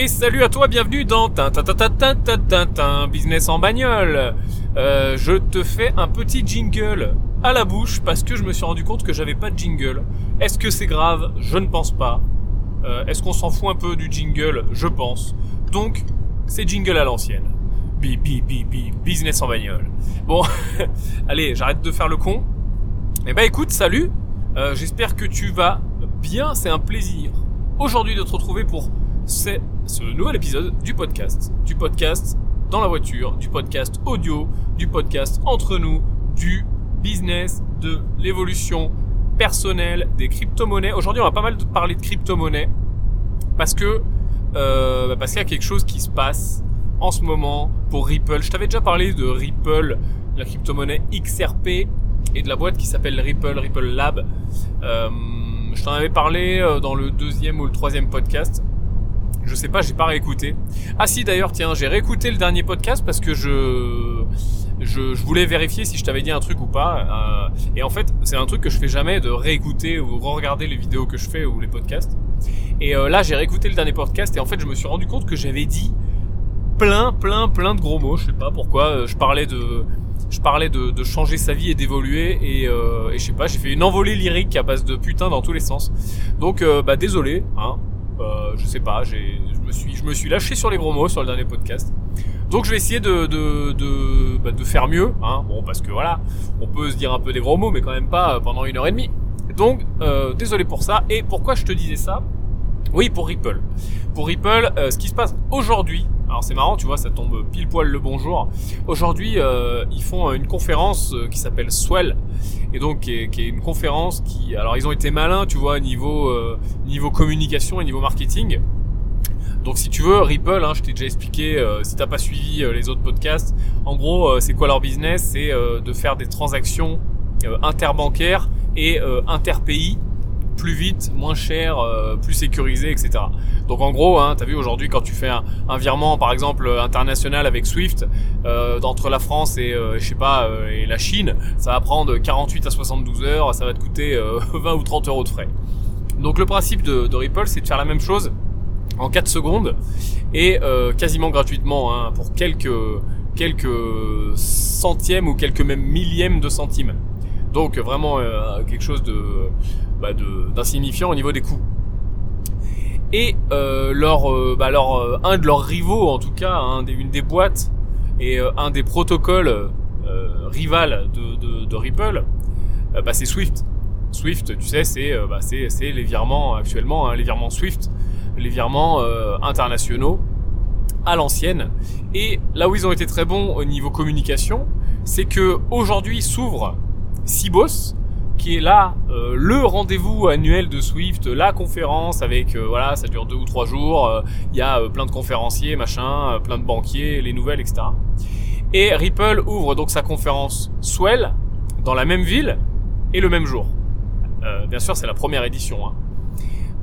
Et salut à toi, bienvenue dans Tintin Business en bagnole. Euh, je te fais un petit jingle à la bouche parce que je me suis rendu compte que j'avais pas de jingle. Est-ce que c'est grave? Je ne pense pas. Euh, Est-ce qu'on s'en fout un peu du jingle? Je pense. Donc, c'est jingle à l'ancienne. Bi, bi, bi, bi, business en bagnole. Bon, allez, j'arrête de faire le con. Eh ben écoute, salut. Euh, J'espère que tu vas bien. C'est un plaisir aujourd'hui de te retrouver pour c'est ce nouvel épisode du podcast. Du podcast dans la voiture, du podcast audio, du podcast entre nous, du business, de l'évolution personnelle, des crypto-monnaies. Aujourd'hui, on va pas mal parler de crypto-monnaies parce que euh, parce qu'il y a quelque chose qui se passe en ce moment pour Ripple. Je t'avais déjà parlé de Ripple, la crypto-monnaie XRP et de la boîte qui s'appelle Ripple, Ripple Lab. Euh, je t'en avais parlé euh, dans le deuxième ou le troisième podcast. Je sais pas, j'ai pas réécouté. Ah si d'ailleurs, tiens, j'ai réécouté le dernier podcast parce que je je, voulais vérifier si je t'avais dit un truc ou pas. Euh, et en fait, c'est un truc que je fais jamais de réécouter ou re-regarder les vidéos que je fais ou les podcasts. Et euh, là, j'ai réécouté le dernier podcast et en fait, je me suis rendu compte que j'avais dit plein, plein, plein de gros mots. Je sais pas pourquoi. Euh, je parlais de je parlais de, changer sa vie et d'évoluer et, je sais pas, j'ai fait une envolée lyrique à base de putain dans tous les sens. Donc bah désolé, hein, euh, je sais pas, je me suis, je me suis lâché sur les gros mots sur le dernier podcast. Donc je vais essayer de bah, faire mieux, hein. Bon parce que voilà, on peut se dire un peu des gros mots, mais quand même pas euh, pendant une heure et demie. Donc euh, désolé pour ça. Et pourquoi je te disais ça? Oui, pour Ripple. Pour Ripple, euh, ce qui se passe aujourd'hui. Alors c'est marrant, tu vois, ça tombe pile poil le bonjour. Aujourd'hui, euh, ils font une conférence euh, qui s'appelle Swell, et donc qui est, une conférence qui, alors ils ont été malins, tu vois, niveau euh, niveau communication et niveau marketing. Donc si tu veux, Ripple, hein, je t'ai déjà expliqué, euh, si t'as pas suivi les autres podcasts, en gros, c'est quoi leur business? C'est de faire des transactions interbancaires et interpays plus vite, moins cher, euh, plus sécurisé, etc. Donc en gros, hein, t'as vu aujourd'hui quand tu fais un, un, virement, par exemple international avec Swift, euh, entre la France et euh, je sais pas euh, et la Chine, ça va prendre 48 à 72 heures, ça va te coûter euh, 20 ou 30 euros de frais. Donc le principe de, de Ripple, c'est de faire la même chose en 4 secondes et euh, quasiment gratuitement hein, pour quelques quelques centièmes ou quelques même millièmes de centimes. Donc vraiment euh, quelque chose de bah, d'insignifiant au niveau des coûts. Et euh, leur, euh, bah, leur, euh, un de leurs rivaux, en tout cas, des, une des boîtes et euh, un des protocoles rival de, de, de Ripple, bah, c'est Swift. Swift, tu sais, c'est bah, les virements actuellement, hein, les virements Swift, les virements internationaux à l'ancienne. Et là où ils ont été très bons au niveau communication, c'est que aujourd'hui s'ouvre Cibos, qui est là euh, le rendez-vous annuel de Swift, la conférence avec euh, voilà, ça dure deux ou trois jours. Il y a euh, plein de conférenciers, machin, euh, plein de banquiers, les nouvelles, etc. Et Ripple ouvre donc sa conférence Swell dans la même ville et le même jour. Euh, bien sûr, c'est la première édition. Hein.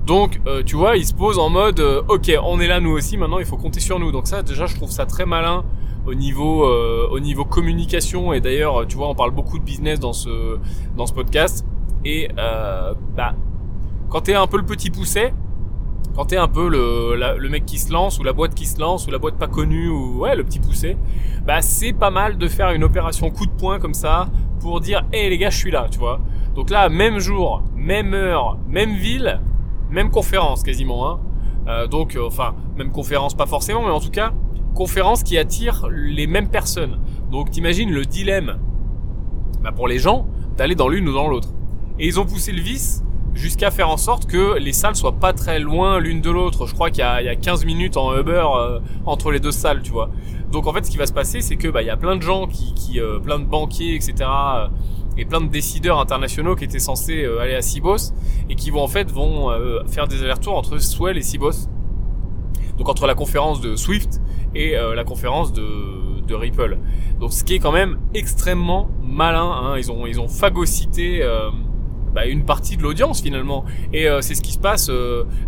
Donc, euh, tu vois, il se pose en mode, euh, ok, on est là nous aussi. Maintenant, il faut compter sur nous. Donc ça, déjà, je trouve ça très malin au niveau euh, au niveau communication. Et d'ailleurs, tu vois, on parle beaucoup de business dans ce dans ce podcast. Et euh, bah, quand t'es un peu le petit pousset, quand t'es un peu le, le mec qui se lance ou la boîte qui se lance ou la boîte pas connue ou ouais le petit poussé, bah c'est pas mal de faire une opération coup de poing comme ça pour dire hé les gars je suis là tu vois. Donc là même jour, même heure, même ville, même conférence quasiment hein. Euh, donc euh, enfin même conférence pas forcément mais en tout cas conférence qui attire les mêmes personnes. Donc t'imagines le dilemme bah, pour les gens d'aller dans l'une ou dans l'autre. Et ils ont poussé le vice jusqu'à faire en sorte que les salles soient pas très loin l'une de l'autre. Je crois qu'il y, y, a 15 minutes en Uber euh, entre les deux salles, tu vois. Donc en fait, ce qui va se passer, c'est que bah il y a plein de gens qui, qui euh, plein de banquiers, etc. Euh, et plein de décideurs internationaux qui étaient censés euh, aller à Cibos et qui vont en fait vont euh, faire des allers-retours entre Swell et Cibos. Donc entre la conférence de Swift et euh, la conférence de, Ripple. Donc ce qui est quand même extrêmement malin. Hein. Ils ont ils ont phagocyté euh, bah, une partie de l'audience finalement. Et euh, c'est ce qui se passe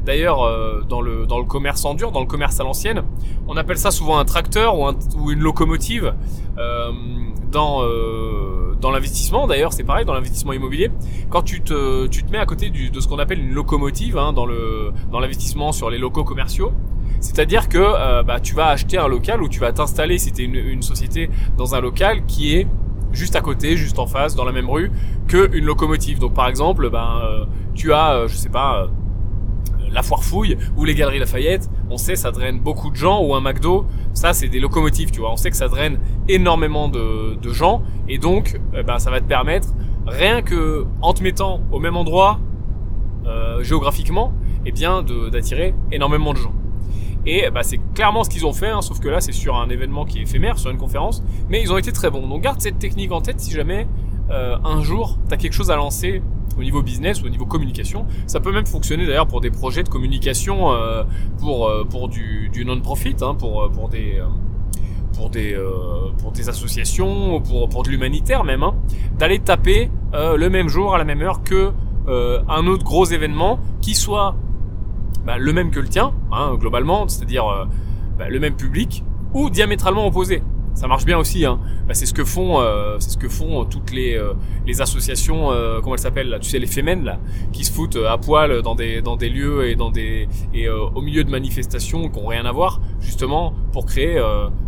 d'ailleurs dans le dans le commerce en dur, dans le commerce à l'ancienne. On appelle ça souvent un tracteur ou, ou une locomotive. Dans dans l'investissement d'ailleurs c'est pareil dans l'investissement immobilier quand tu te tu te mets à côté du, de ce qu'on appelle une locomotive hein, dans le dans l'investissement sur les locaux commerciaux C'est-à-dire que euh, bah, tu vas acheter un local ou tu vas t'installer si tu es une, société dans un local qui est juste à côté, juste en face, dans la même rue que une locomotive. Donc par exemple, ben euh, tu as, euh, je sais pas, la foire fouille ou les galeries Lafayette. On sait ça draine beaucoup de gens ou un McDo. Ça c'est des locomotives, tu vois. On sait que ça draine énormément de, de gens et donc ben, ça va te permettre rien que en te mettant au même endroit géographiquement, et eh bien d'attirer énormément de gens. Et bah, c'est clairement ce qu'ils ont fait, hein, sauf que là c'est sur un événement qui est éphémère, sur une conférence, mais ils ont été très bons. Donc garde cette technique en tête si jamais euh, un jour tu as quelque chose à lancer au niveau business ou au niveau communication. Ça peut même fonctionner d'ailleurs pour des projets de communication euh, pour, euh, pour du, non-profit, pour, des... associations, ou pour, pour de l'humanitaire même, hein, d'aller taper le même jour, à la même heure que un autre gros événement qui soit bah, le même que le tien, hein, globalement, c'est-à-dire euh, bah, le même public, ou diamétralement opposé. Ça marche bien aussi. Hein. Bah, c'est ce que font, euh, c'est ce que font toutes les euh, les associations, comment elles s'appellent là Tu sais les fémènes là, qui se foutent à poil dans des dans des lieux et dans des et au milieu de manifestations qui ont rien à voir, justement pour créer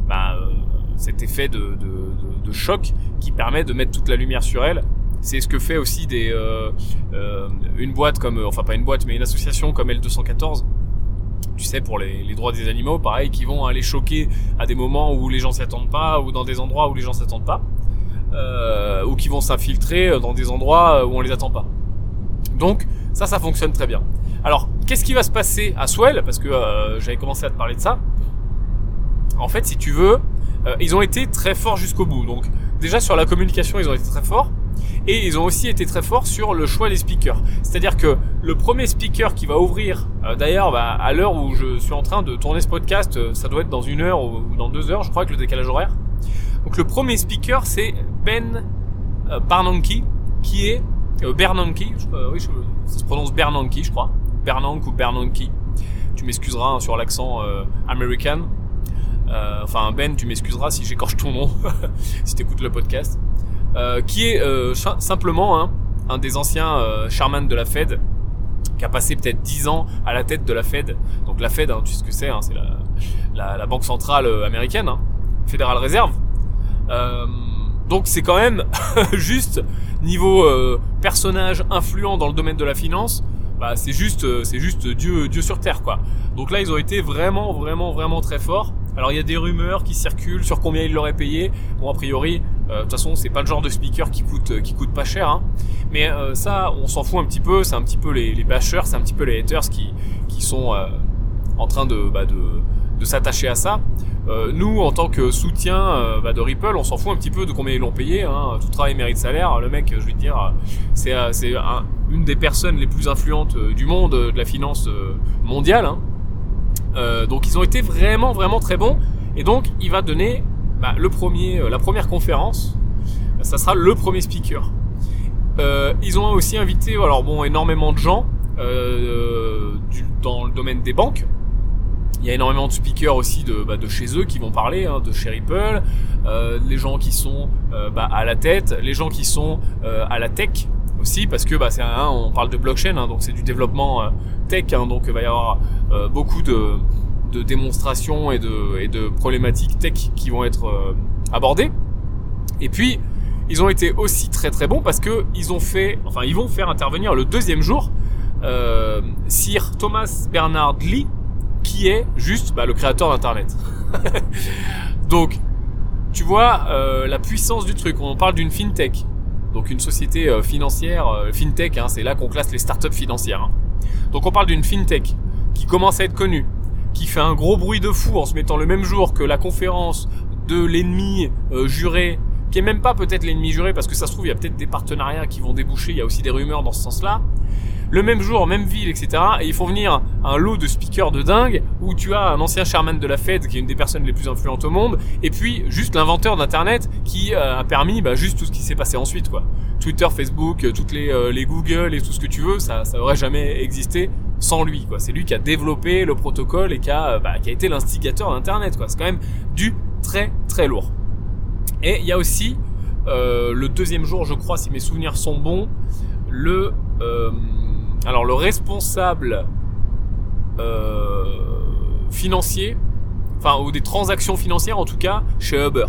bah, cet effet de, de, de, choc qui permet de mettre toute la lumière sur elles c'est ce que fait aussi des euh, euh, une boîte comme, enfin pas une boîte, mais une association comme L214. Tu sais, pour les, droits des animaux, pareil, qui vont aller choquer à des moments où les gens s'y attendent pas, ou dans des endroits où les gens s'attendent pas, euh, ou qui vont s'infiltrer dans des endroits où on les attend pas. Donc ça, ça fonctionne très bien. Alors, qu'est-ce qui va se passer à Swell Parce que euh, j'avais commencé à te parler de ça. En fait, si tu veux, euh, ils ont été très forts jusqu'au bout. Donc déjà sur la communication, ils ont été très forts. Et ils ont aussi été très forts sur le choix des speakers. C'est-à-dire que le premier speaker qui va ouvrir, euh, d'ailleurs, bah, à l'heure où je suis en train de tourner ce podcast, euh, ça doit être dans une heure ou, dans deux heures, je crois, avec le décalage horaire. Donc le premier speaker, c'est Ben euh, Barnanke, qui est Bernanke, oui, ça se prononce Bernanke, je crois, Bernanke ou Bernanke. Tu m'excuseras hein, sur l'accent américain. enfin Ben, tu m'excuseras si j'écorche ton nom, si t'écoutes le podcast. Euh, qui est euh, simplement hein, un des anciens euh, chairman de la Fed, qui a passé peut-être 10 ans à la tête de la Fed. Donc la Fed, hein, tu sais ce que c'est, hein, c'est la, la, la, banque centrale américaine, hein, Fédérale Réserve. Euh, donc c'est quand même juste niveau personnage influent dans le domaine de la finance, bah c'est juste c'est juste Dieu Dieu sur terre quoi. Donc là ils ont été vraiment vraiment vraiment très forts. Alors il y a des rumeurs qui circulent sur combien ils l'auraient payé. Bon a priori euh, de toute façon, c'est pas le genre de speaker qui coûte euh, qui coûte pas cher. Hein. Mais euh, ça, on s'en fout un petit peu. C'est un petit peu les, bashers, c'est un petit peu les haters qui qui sont en train de bah, de, de s'attacher à ça. nous, en tant que soutien bah, de Ripple, on s'en fout un petit peu de combien ils l'ont payé. Hein. Tout travail mérite salaire. Le mec, je vais te dire, c'est c'est une des personnes les plus influentes du monde de la finance mondiale. Hein. Donc, ils ont été vraiment vraiment très bons. Et donc, il va donner bah, le premier, euh, la première conférence, ça sera le premier speaker. Euh, ils ont aussi invité, alors bon, énormément de gens euh, dans le domaine des banques. Il y a énormément de speakers aussi de, bah, de chez eux qui vont parler, hein, de chez Ripple, euh, les gens qui sont euh, bah, à la tête, les gens qui sont euh, à la tech aussi, parce que bah, c'est un, on parle de blockchain, hein, donc c'est du développement tech, hein, donc il va y avoir beaucoup de de démonstrations et de, et de problématiques tech qui vont être euh, abordées. Et puis, ils ont été aussi très très bons parce que ils ont fait, enfin, ils vont faire intervenir le deuxième jour euh, Sir Thomas Bernard Lee, qui est juste bah, le créateur d'Internet. Donc, tu vois euh, la puissance du truc. On parle d'une fintech, donc une société euh, financière, euh, fintech. Hein, c'est là qu'on classe les startups financières. Hein. Donc, on parle d'une fintech qui commence à être connue, qui fait un gros bruit de fou en se mettant le même jour que la conférence de l'ennemi euh, juré, qui est même pas peut-être l'ennemi juré, parce que ça se trouve, il y a peut-être des partenariats qui vont déboucher, il y a aussi des rumeurs dans ce sens-là. Le même jour, même ville, etc. Et ils font venir un lot de speakers de dingue, où tu as un ancien chairman de la Fed, qui est une des personnes les plus influentes au monde, et puis juste l'inventeur d'Internet, qui euh, a permis bah, juste tout ce qui s'est passé ensuite, quoi. Twitter, Facebook, toutes les, euh, les Google et tout ce que tu veux, ça, ça aurait jamais existé sans lui. Quoi. C'est lui qui a développé le protocole et qui a, euh, bah, qui a été l'instigateur d'Internet. Quoi. C'est quand même du très très lourd. Et il y a aussi euh, le deuxième jour, je crois, si mes souvenirs sont bons, le euh, alors le responsable financiers, enfin ou des transactions financières en tout cas chez Uber.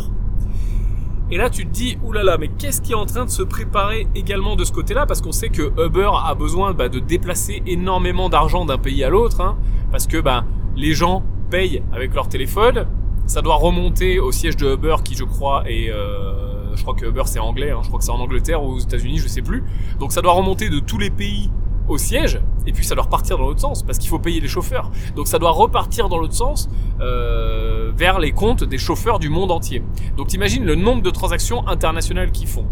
Et là, tu te dis, oulala, mais qu'est-ce qui est en train de se préparer également de ce côté-là? Parce qu'on sait que Uber a besoin bah, de déplacer énormément d'argent d'un pays à l'autre, hein, parce que bah, les gens payent avec leur téléphone. Ça doit remonter au siège de Uber, qui je crois est, euh, je crois que Uber c'est anglais, hein, je crois que c'est en Angleterre ou aux États-Unis, je sais plus. Donc ça doit remonter de tous les pays au siège, et puis ça doit repartir dans l'autre sens, parce qu'il faut payer les chauffeurs. Donc ça doit repartir dans l'autre sens euh, vers les comptes des chauffeurs du monde entier. Donc t'imagines le nombre de transactions internationales qu'ils font.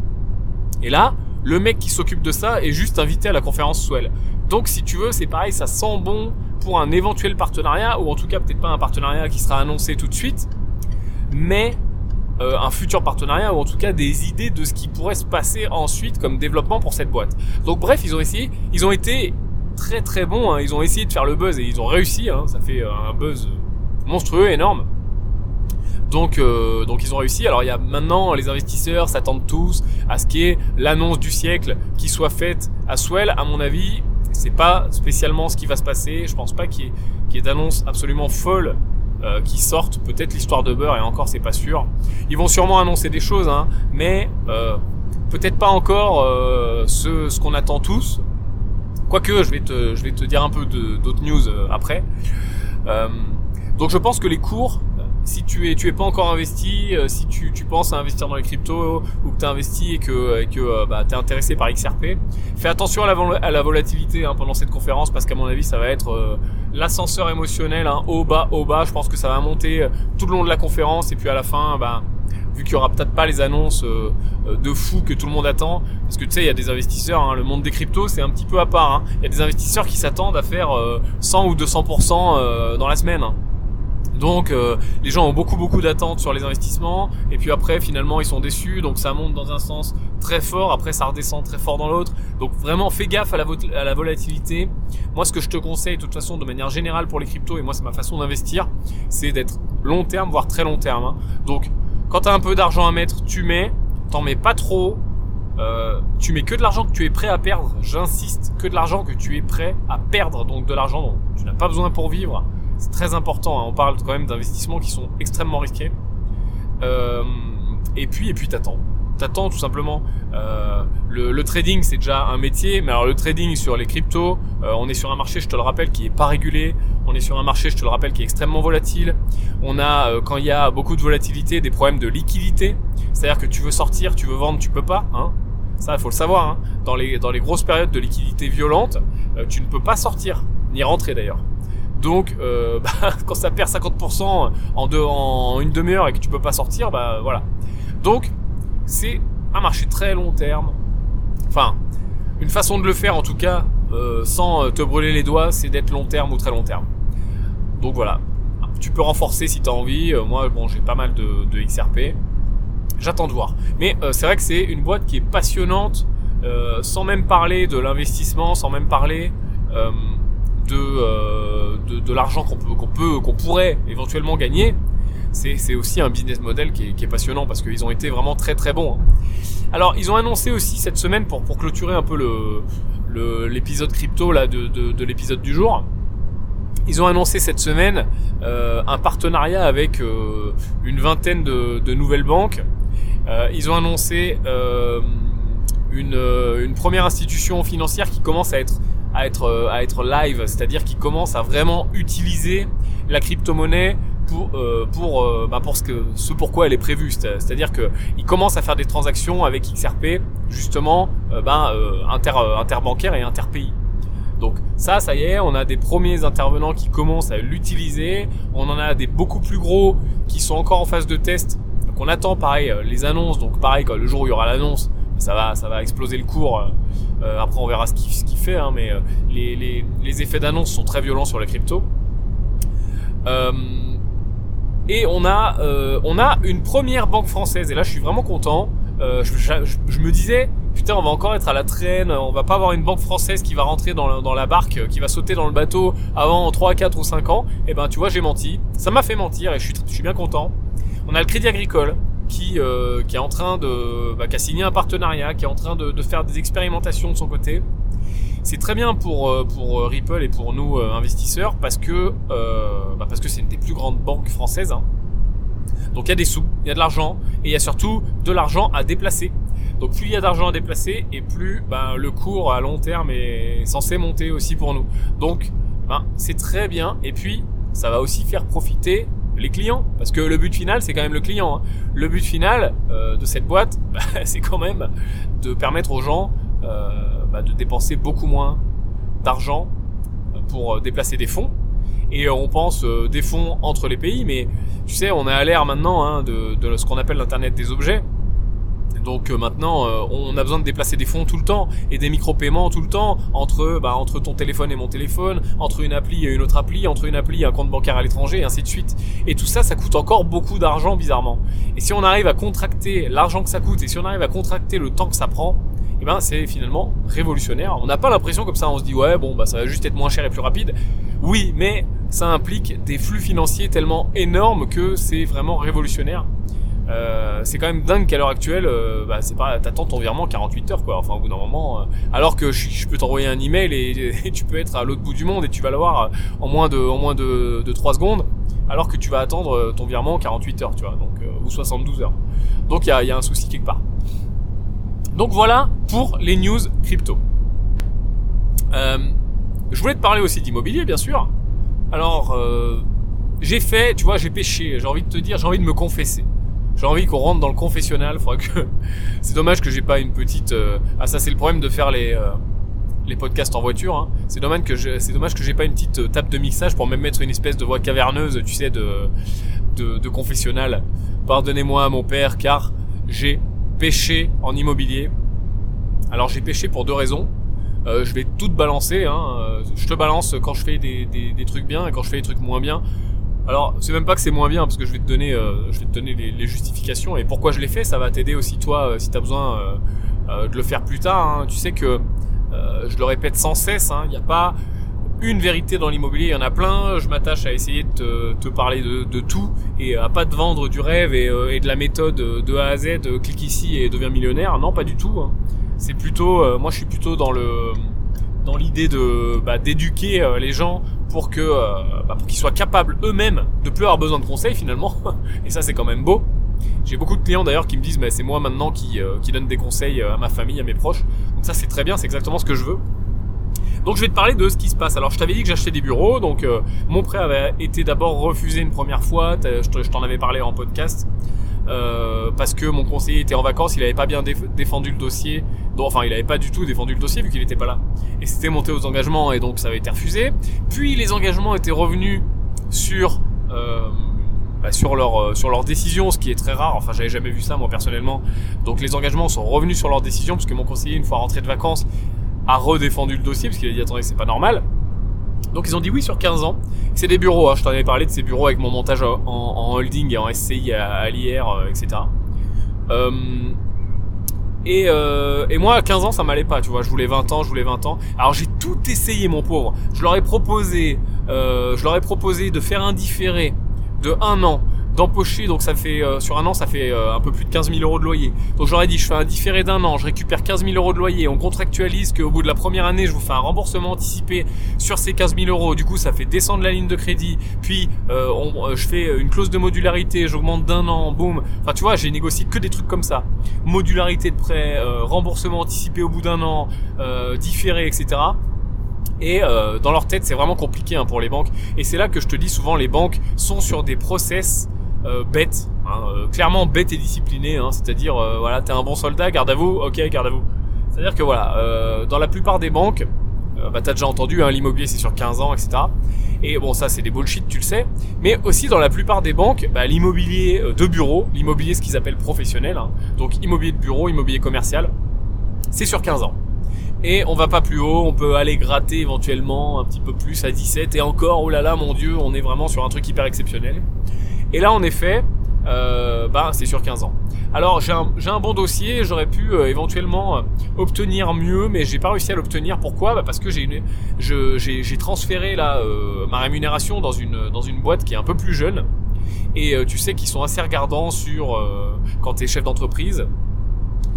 Et là, le mec qui s'occupe de ça est juste invité à la conférence Swell. Donc si tu veux, c'est pareil, ça sent bon pour un éventuel partenariat, ou en tout cas peut-être pas un partenariat qui sera annoncé tout de suite, mais euh, un futur partenariat ou en tout cas des idées de ce qui pourrait se passer ensuite comme développement pour cette boîte. Donc bref, ils ont essayé, ils ont été très très bons, hein. ils ont essayé de faire le buzz et ils ont réussi, hein. ça fait un buzz monstrueux, énorme. Donc, euh, donc ils ont réussi. Alors il y a maintenant les investisseurs s'attendent tous à ce qui est l'annonce du siècle qui soit faite à Swell. À mon avis, c'est pas spécialement ce qui va se passer. Je pense pas qu'il y ait, qu'il y ait d'annonces absolument folles euh, qui sortent. Peut-être l'histoire de Beurre et encore c'est pas sûr. Ils vont sûrement annoncer des choses, hein, mais euh, peut-être pas encore euh, ce, ce qu'on attend tous. Quoique je vais te je vais te dire un peu d'autres news euh, après. Euh, donc je pense que les cours si tu es tu es pas encore investi, euh, si tu, tu penses à investir dans les cryptos ou que tu as investi et que, et que euh, bah, tu es intéressé par XRP, fais attention à la, volatilité hein, pendant cette conférence parce qu'à mon avis ça va être euh, l'ascenseur émotionnel, hein, haut bas haut bas. Je pense que ça va monter tout le long de la conférence et puis à la fin, bah, vu qu'il y aura peut-être pas les annonces de fou que tout le monde attend, parce que tu sais, il y a des investisseurs, hein, le monde des cryptos c'est un petit peu à part. Hein. Il y a des investisseurs qui s'attendent à faire 100 ou 200% dans la semaine. Donc euh, les gens ont beaucoup beaucoup d'attentes sur les investissements. Et puis après finalement ils sont déçus. Donc ça monte dans un sens très fort. Après ça redescend très fort dans l'autre. Donc vraiment fais gaffe à la, volatilité. Moi ce que je te conseille de toute façon de manière générale pour les cryptos et moi c'est ma façon d'investir c'est d'être long terme voire très long terme hein. donc quand tu as un peu d'argent à mettre tu mets. T'en mets pas trop. Euh, tu mets que de l'argent que tu es prêt à perdre. J'insiste que de l'argent que tu es prêt à perdre. Donc de l'argent dont tu n'as pas besoin pour vivre c'est très important. Hein. On parle quand même d'investissements qui sont extrêmement risqués. Euh, et puis, et puis t'attends. T'attends tout simplement. Euh, le, trading, c'est déjà un métier, mais alors le trading sur les cryptos, euh, on est sur un marché, je te le rappelle, qui est pas régulé. On est sur un marché, je te le rappelle, qui est extrêmement volatile. On a, quand il y a beaucoup de volatilité, des problèmes de liquidité. C'est-à-dire que tu veux sortir, tu veux vendre, tu peux pas. Hein. Ça, il faut le savoir. Hein. Dans les dans les grosses périodes de liquidité violente, tu ne peux pas sortir, ni rentrer d'ailleurs. Donc, euh, bah, quand ça perd 50% en, en une demi-heure et que tu peux pas sortir, bah voilà. Donc, c'est un marché très long terme. Enfin, une façon de le faire en tout cas, euh, sans te brûler les doigts, c'est d'être long terme ou très long terme. Donc voilà. Tu peux renforcer si tu as envie. Euh, moi, bon, j'ai pas mal de, XRP. J'attends de voir. Mais euh, c'est vrai que c'est une boîte qui est passionnante, euh, sans même parler de l'investissement, sans même parler euh, de, de, l'argent qu'on peut, qu'on peut, qu'on pourrait éventuellement gagner, c'est aussi un business model qui est, passionnant parce qu'ils ont été vraiment très très bons. Hein. Alors ils ont annoncé aussi cette semaine pour, pour clôturer un peu le l'épisode crypto là de, de, l'épisode du jour. Ils ont annoncé cette semaine euh, un partenariat avec euh, une vingtaine de, de nouvelles banques. ils ont annoncé une, une première institution financière qui commence à être à être, euh, à être live, c'est-à-dire qu'ils commencent à vraiment utiliser la crypto-monnaie pour euh, pour euh, bah pour ce que ce pourquoi elle est prévue. C'est-à-dire que ils commencent à faire des transactions avec XRP justement ben inter interbancaire et interpays. Donc ça ça y est on a des premiers intervenants qui commencent à l'utiliser. On en a des beaucoup plus gros qui sont encore en phase de test. Donc on attend pareil les annonces. Donc pareil le jour où il y aura l'annonce ça va ça va exploser le cours euh, après, on verra ce qu'il fait, hein, mais euh, les, effets d'annonce sont très violents sur la crypto. Euh, et on a, on a une première banque française, et là je suis vraiment content. Je, me disais, putain, on va encore être à la traîne, on va pas avoir une banque française qui va rentrer dans, la barque, qui va sauter dans le bateau avant 3, 4 ou 5 ans. Et eh ben, tu vois, j'ai menti. Ça m'a fait mentir et je suis bien content. On a le Crédit Agricole, qui, euh, qui est en train de, bah, qui a signé un partenariat, qui est en train de, faire des expérimentations de son côté. c'est très bien pour pour Ripple et pour nous investisseurs parce que bah parce que c'est une des plus grandes banques françaises. Hein. Donc il y a des sous, il y a de l'argent et il y a surtout de l'argent à déplacer. Donc plus il y a d'argent à déplacer et plus ben, le cours à long terme est censé monter aussi pour nous. Donc c'est très bien et puis ça va aussi faire profiter les clients parce que le but final c'est quand même le client. Hein. Le but final euh, de cette boîte ben, c'est quand même de permettre aux gens euh, ben, de dépenser beaucoup moins d'argent pour euh, déplacer des fonds et on pense des fonds entre les pays mais tu sais on est à l'ère maintenant hein, de ce qu'on appelle l'internet des objets donc euh, maintenant, euh, on a besoin de déplacer des fonds tout le temps et des micro-paiements tout le temps entre bah, entre ton téléphone et mon téléphone, entre une appli et une autre appli, entre une appli et un compte bancaire à l'étranger, et ainsi de suite. Et tout ça, ça coûte encore beaucoup d'argent bizarrement. Et si on arrive à contracter l'argent que ça coûte et si on arrive à contracter le temps que ça prend, eh ben c'est finalement révolutionnaire. On n'a pas l'impression comme ça, on se dit ouais bon bah ça va juste être moins cher et plus rapide. Oui, mais ça implique des flux financiers tellement énormes que c'est vraiment révolutionnaire. Euh, c'est quand même dingue qu'à l'heure actuelle, euh, bah, c'est pas, t'attends ton virement 48 heures, quoi. Enfin, au bout d'un moment, euh, alors que je, peux t'envoyer un email et, et, tu peux être à l'autre bout du monde et tu vas l'avoir en moins de, en moins de, de 3 secondes, alors que tu vas attendre ton virement 48 heures, tu vois, donc ou 72 heures. Donc il y a, y a un souci quelque part. Donc voilà pour les news crypto. je voulais te parler aussi d'immobilier, bien sûr. Alors, j'ai fait, tu vois, j'ai pêché. J'ai envie de te dire, j'ai envie de me confesser j'ai envie qu'on rentre dans le confessionnal. Faudra que c'est dommage que j'ai pas une petite. Euh, ah ça c'est le problème de faire les euh, les podcasts en voiture. Hein. C'est dommage que je... c'est dommage que j'ai pas une petite euh, table de mixage pour même mettre une espèce de voix caverneuse, tu sais, de de, confessionnal. Pardonnez-moi mon père, car j'ai pêché en immobilier. Alors j'ai pêché pour deux raisons. Je vais tout balancer. Hein. Je te balance quand je fais des, des, des, trucs bien et quand je fais des trucs moins bien. Alors, c'est même pas que c'est moins bien, parce que je vais te donner, euh, je vais te donner les, justifications et pourquoi je l'ai fait. Ça va t'aider aussi toi, euh, si t'as besoin euh, de le faire plus tard. Hein. Tu sais que je le répète sans cesse. Hein, il n'y a pas une vérité dans l'immobilier, il y en a plein. Je m'attache à essayer de te, parler de, tout et à pas te vendre du rêve et, de la méthode de A à Z. clique ici et deviens millionnaire. Non, pas du tout. Hein. C'est plutôt, moi, je suis plutôt dans dans l'idée de bah, d'éduquer les gens pour que euh, bah, pour qu'ils soient capables eux-mêmes de plus avoir besoin de conseils finalement. Et ça c'est quand même beau. J'ai beaucoup de clients d'ailleurs qui me disent mais c'est moi maintenant qui, euh, qui donne des conseils euh, à ma famille, à mes proches. Donc ça c'est très bien, c'est exactement ce que je veux. Donc je vais te parler de ce qui se passe. Alors je t'avais dit que j'achetais des bureaux, donc mon prêt avait été d'abord refusé une première fois, je t'en avais parlé en podcast. Euh, parce que mon conseiller était en vacances, il avait pas bien défendu le dossier. Donc, enfin, il avait pas du tout défendu le dossier vu qu'il était pas là. Et c'était monté aux engagements et donc ça avait été refusé. Puis les engagements étaient revenus sur euh, bah, sur leur euh, sur leur décision, ce qui est très rare. Enfin, j'avais jamais vu ça moi personnellement. Donc les engagements sont revenus sur leur décision parce que mon conseiller, une fois rentré de vacances, a redéfendu le dossier parce qu'il a dit attendez c'est pas normal. Donc ils ont dit oui sur 15 ans. C'est des bureaux, hein. je t'en avais parlé de ces bureaux avec mon montage en, holding et en SCI à, l'IR, etc. Euh, et, euh, et moi à 15 ans ça m'allait pas, tu vois, je voulais 20 ans, je voulais 20 ans. Alors j'ai tout essayé mon pauvre. Je leur ai proposé, euh, je leur ai proposé de faire un différé de un an d'empocher, donc ça fait euh, sur un an ça fait euh, un peu plus de 15 000 euros de loyer. Donc j'aurais dit je fais un différé d'un an, je récupère 15 000 euros de loyer, on contractualise qu'au bout de la première année je vous fais un remboursement anticipé sur ces 15 000 euros, du coup ça fait descendre la ligne de crédit, puis euh, je fais une clause de modularité, j'augmente d'un an, boum. Enfin tu vois j'ai négocié que des trucs comme ça, modularité de prêt, remboursement anticipé au bout d'un an, différé, etc. Et dans leur tête, c'est vraiment compliqué hein, pour les banques. Et c'est là que je te dis souvent, les banques sont sur des process euh, bête, hein, euh, clairement bête et discipliné, hein, c'est-à-dire euh, voilà, t'es un bon soldat, garde à vous, ok, garde à vous. C'est-à-dire que voilà, dans la plupart des banques, bah t'as déjà entendu, hein, l'immobilier c'est sur 15 ans, etc. Et bon, ça c'est des bullshit, tu le sais. Mais aussi dans la plupart des banques, bah, l'immobilier de bureau, l'immobilier ce qu'ils appellent professionnel, hein, donc immobilier de bureau, immobilier commercial, c'est sur 15 ans. Et on va pas plus haut, on peut aller gratter éventuellement un petit peu plus à 17 et encore, oh là là mon dieu, on est vraiment sur un truc hyper exceptionnel. Et là, en effet, euh, bah, c'est sur 15 ans. Alors j'ai un, un, bon dossier, j'aurais pu euh, éventuellement euh, obtenir mieux, mais j'ai pas réussi à l'obtenir. Pourquoi? Bah Parce que j'ai transféré là euh, ma rémunération dans une dans une boîte qui est un peu plus jeune. Et tu sais qu'ils sont assez regardants sur quand tu es chef d'entreprise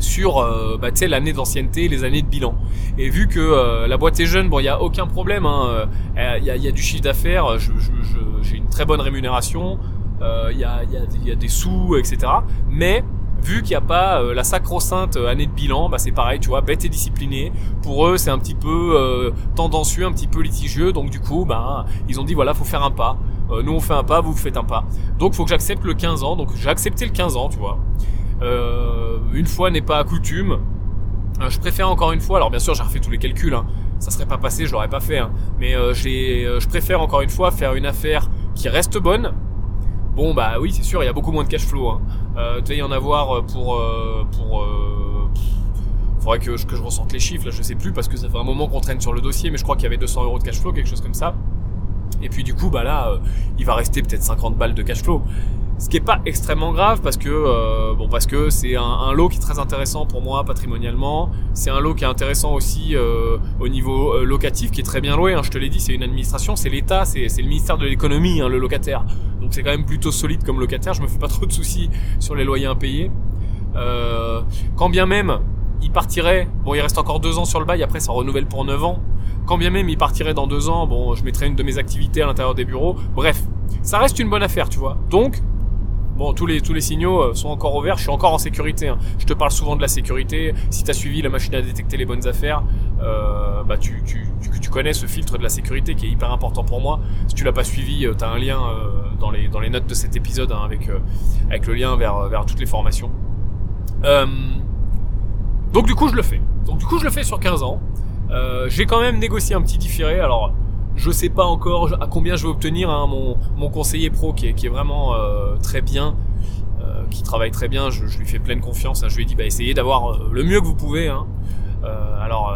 sur euh, bah, l'année d'ancienneté, les années de bilan. Et vu que euh, la boîte est jeune, bon, il y a aucun problème. Hein, il y, y, a, du chiffre d'affaires, j'ai une très bonne rémunération, il y a, y, a, des sous, etc. Mais vu qu'il n'y a pas la sacro-sainte année de bilan, bah c'est pareil, tu vois, bête et discipliné. Pour eux, c'est un petit peu tendancieux, un petit peu litigieux. Donc du coup, bah, ils ont dit voilà, faut faire un pas. nous on fait un pas, vous, faites un pas. Donc faut que j'accepte le 15 ans. Donc j'ai accepté le 15 ans, tu vois. Euh, une fois n'est pas coutume. Euh, je préfère encore une fois, alors bien sûr j'ai refait tous les calculs, hein. ça serait pas passé, je l'aurais pas fait, hein. mais euh, je préfère encore une fois faire une affaire qui reste bonne. Bon bah oui c'est sûr, il y a beaucoup moins de cash flow. Hein. Euh, tu y en avoir pour pour faudrait que je, que je ressente les chiffres, là je sais plus parce que ça fait un moment qu'on traîne sur le dossier, mais je crois qu'il y avait 200 euros de cash flow, quelque chose comme ça. Et puis du coup bah là il va rester peut-être 50 balles de cash flow. Ce qui est pas extrêmement grave parce que euh, bon parce que c'est un, lot qui est très intéressant pour moi patrimonialement. C'est un lot qui est intéressant aussi euh, au niveau euh, locatif, qui est très bien loué. Hein, je te l'ai dit, c'est une administration, c'est l'État, c'est le ministère de l'économie, hein, le locataire. Donc c'est quand même plutôt solide comme locataire. Je me fais pas trop de soucis sur les loyers impayés. quand bien même il partirait, bon il reste encore deux ans sur le bail, après ça renouvelle pour 9 ans. Quand bien même il partirait dans deux ans, bon je mettrais une de mes activités à l'intérieur des bureaux. Bref, ça reste une bonne affaire, tu vois. Donc Bon, tous les, signaux euh, sont encore ouverts, je suis encore en sécurité. Hein. Je te parle souvent de la sécurité. Si tu as suivi la machine à détecter les bonnes affaires, euh, bah tu, connais ce filtre de la sécurité qui est hyper important pour moi. Si tu l'as pas suivi, euh, tu as un lien dans, les, notes de cet épisode hein, avec, avec le lien vers, vers toutes les formations. donc du coup, je le fais. Donc du coup, je le fais sur 15 ans. J'ai quand même négocié un petit différé. Alors, je sais pas encore à combien je vais obtenir hein, mon, mon, conseiller pro qui est, qui est vraiment euh, très bien, euh, qui travaille très bien. Je, lui fais pleine confiance. Hein. Je lui ai dit bah essayez d'avoir euh, le mieux que vous pouvez. Hein. Alors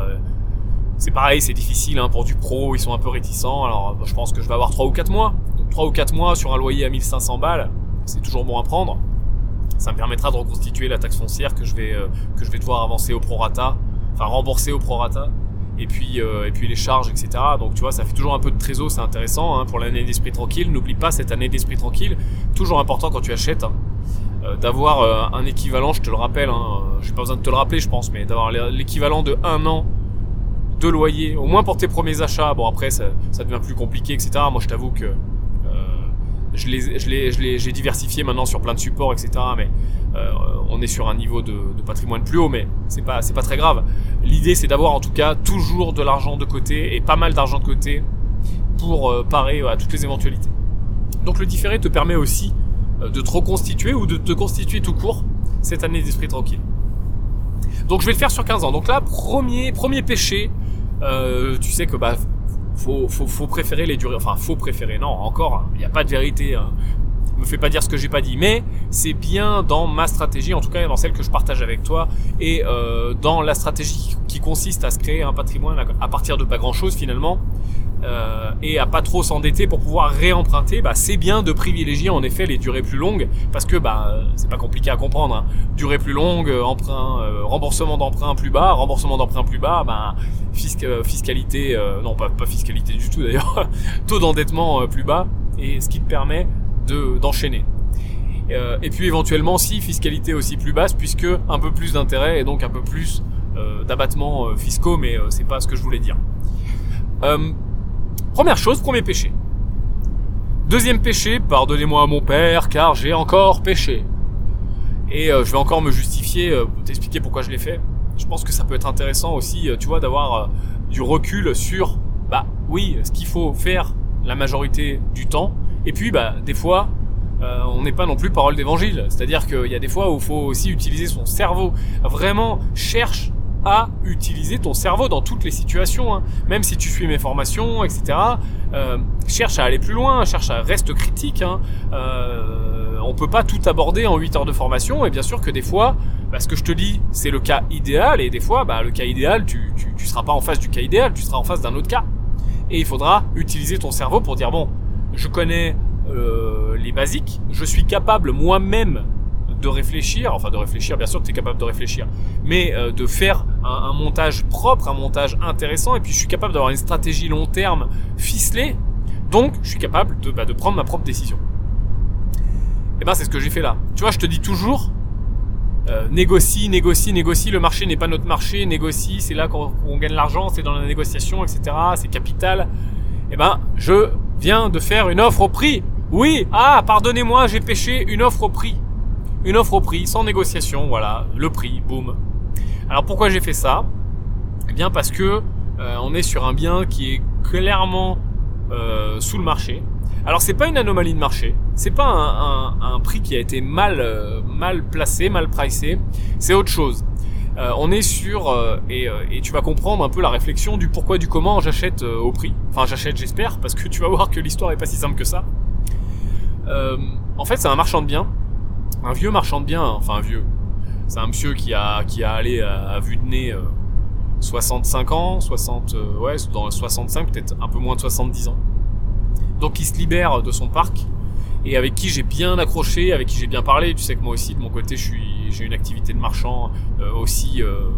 c'est pareil, c'est difficile pour du pro. Ils sont un peu réticents. Alors je pense que je vais avoir 3 ou 4 mois. Donc 3 ou 4 mois sur un loyer à 1500 balles, c'est toujours bon à prendre. Ça me permettra de reconstituer la taxe foncière que je vais que je vais devoir avancer au prorata, enfin rembourser au prorata et puis euh, et puis les charges, etc. Donc tu vois, ça fait toujours un peu de trésor, c'est intéressant hein, pour l'année d'esprit tranquille. N'oublie pas cette année d'esprit tranquille, toujours important quand tu achètes, hein, euh, d'avoir euh, un équivalent. Je te le rappelle, hein, j'ai pas besoin de te le rappeler, je pense, mais d'avoir l'équivalent de un an de loyer, au moins pour tes premiers achats. Bon après, ça, ça devient plus compliqué, etc. Moi, je t'avoue que je les, j'ai diversifié maintenant sur plein de supports, etc. Mais euh, on est sur un niveau de, patrimoine plus haut, mais c'est pas, pas très grave. L'idée, c'est d'avoir en tout cas toujours de l'argent de côté et pas mal d'argent de côté pour euh, parer à toutes les éventualités. Donc le différé te permet aussi euh, de te reconstituer ou de te constituer tout court cette année d'esprit tranquille. Donc je vais le faire sur 15 ans. Donc là, premier, premier péché, euh, tu sais que bah faut, faut, faut préférer les durées. Enfin, faut préférer. Non, encore, il n'y a pas de vérité. Hein. Me fais pas dire ce que j'ai pas dit, mais c'est bien dans ma stratégie, en tout cas dans celle que je partage avec toi, et euh, dans la stratégie qui consiste à se créer un patrimoine à partir de pas grand chose finalement, euh, et à pas trop s'endetter pour pouvoir réemprunter, bah, c'est bien de privilégier en effet les durées plus longues parce que bah c'est pas compliqué à comprendre. Hein. Durée plus longue, euh, emprunt, euh, remboursement d'emprunt plus bas, remboursement d'emprunt plus bas, bah fiscalité, non pas fiscalité du tout d'ailleurs, taux d'endettement plus bas et ce qui te permet de d'enchaîner. et puis éventuellement si fiscalité aussi plus basse puisque un peu plus d'intérêt et donc un peu plus d'abattements fiscaux, mais c'est pas ce que je voulais dire. Première chose, premier péché. Deuxième péché, pardonnez-moi à mon père, car j'ai encore péché. Et euh, je vais encore me justifier, euh, t'expliquer pourquoi je l'ai fait. Je pense que ça peut être intéressant aussi, euh, tu vois, d'avoir du recul sur, bah oui, ce qu'il faut faire la majorité du temps. Et puis, bah, des fois, on n'est pas non plus parole d'évangile. C'est-à-dire qu'il y a des fois où il faut aussi utiliser son cerveau. Vraiment, cherche à utiliser ton cerveau dans toutes les situations. Hein. Même si tu suis mes formations, etc. Euh, cherche à aller plus loin, cherche à rester critique. Hein. Euh, on peut pas tout aborder en 8 heures de formation. Et bien sûr que des fois, bah, ce que je te dis, c'est le cas idéal. Et des fois, bah, le cas idéal, tu, tu seras pas en face du cas idéal, tu seras en face d'un autre cas. Et il faudra utiliser ton cerveau pour dire, bon, je connais euh, les basiques, je suis capable moi-même de réfléchir, enfin de réfléchir, bien sûr que tu es capable de réfléchir, mais euh, de faire un, montage propre, un montage intéressant, et puis je suis capable d'avoir une stratégie long terme ficelée, donc je suis capable de, bah, prendre ma propre décision. Et ben c'est ce que j'ai fait là. Tu vois, je te dis toujours, euh, négocie, négocie, négocie, le marché n'est pas notre marché, négocie, c'est là qu'on gagne l'argent, c'est dans la négociation, etc. C'est capital. Eh ben, je viens de faire une offre au prix. Oui, ah, pardonnez-moi, j'ai pêché une offre au prix. Une offre au prix, sans négociation, voilà, le prix, boum. Alors pourquoi j'ai fait ça? Eh bien parce que euh, on est sur un bien qui est clairement euh, sous le marché. Alors c'est pas une anomalie de marché, c'est pas un, prix qui a été mal euh, mal placé, mal pricé, c'est autre chose. On est sur et, et, tu vas comprendre un peu la réflexion du pourquoi du comment j'achète au prix. Enfin j'achète j'espère parce que tu vas voir que l'histoire est pas si simple que ça. en fait c'est un marchand de biens, un vieux marchand de biens, enfin un vieux. C'est un monsieur qui a qui a allé à, vue de nez 65 ans, 60, euh, ouais, dans 65, peut-être un peu moins de 70 ans. Donc il se libère de son parc et avec qui j'ai bien accroché, avec qui j'ai bien parlé. Tu sais que moi aussi de mon côté, j'ai une activité de marchand euh, aussi euh,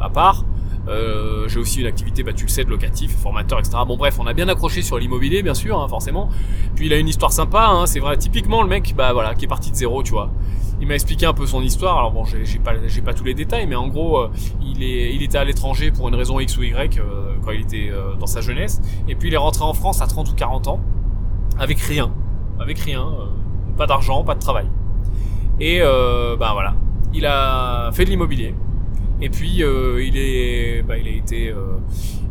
à part. Euh, j'ai aussi une activité, bah, tu le sais, de locatif, formateur, etc. Bon bref, on a bien accroché sur l'immobilier, bien sûr, hein, forcément. Puis il a une histoire sympa, hein, c'est vrai. Typiquement le mec, bah voilà, qui est parti de zéro, tu vois. Il m'a expliqué un peu son histoire. Alors bon, j'ai pas, j'ai pas tous les détails, mais en gros, euh, il est, il était à l'étranger pour une raison X ou Y euh, quand il était dans sa jeunesse, et puis il est rentré en France à 30 ou 40 ans avec rien, avec rien, pas d'argent, pas de travail. Et ben voilà, il a fait de l'immobilier. Et puis euh, il est, bah, il a été, euh,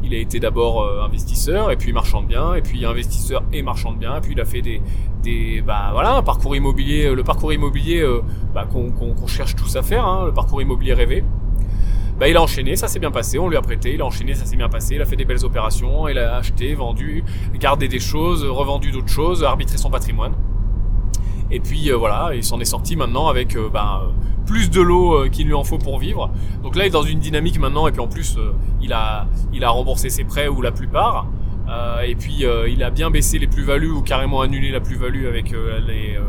il a été d'abord euh, investisseur et puis marchand de biens et puis investisseur et marchand de biens. Et puis il a fait des, des, bah voilà, un parcours immobilier, le parcours immobilier bah, qu'on cherche tous à faire, hein, le parcours immobilier rêvé. Bah, il a enchaîné, ça s'est bien passé, on lui a prêté, il a enchaîné, ça s'est bien passé, il a fait des belles opérations, il a acheté, vendu, gardé des choses, revendu d'autres choses, arbitré son patrimoine. Et puis voilà, il s'en est sorti maintenant avec bah, plus de l'eau euh, qu'il lui en faut pour vivre. Donc là, il est dans une dynamique maintenant, et puis en plus, euh, il a, il a remboursé ses prêts ou la plupart. Euh, et puis il a bien baissé les plus-values ou carrément annulé la plus-value avec les,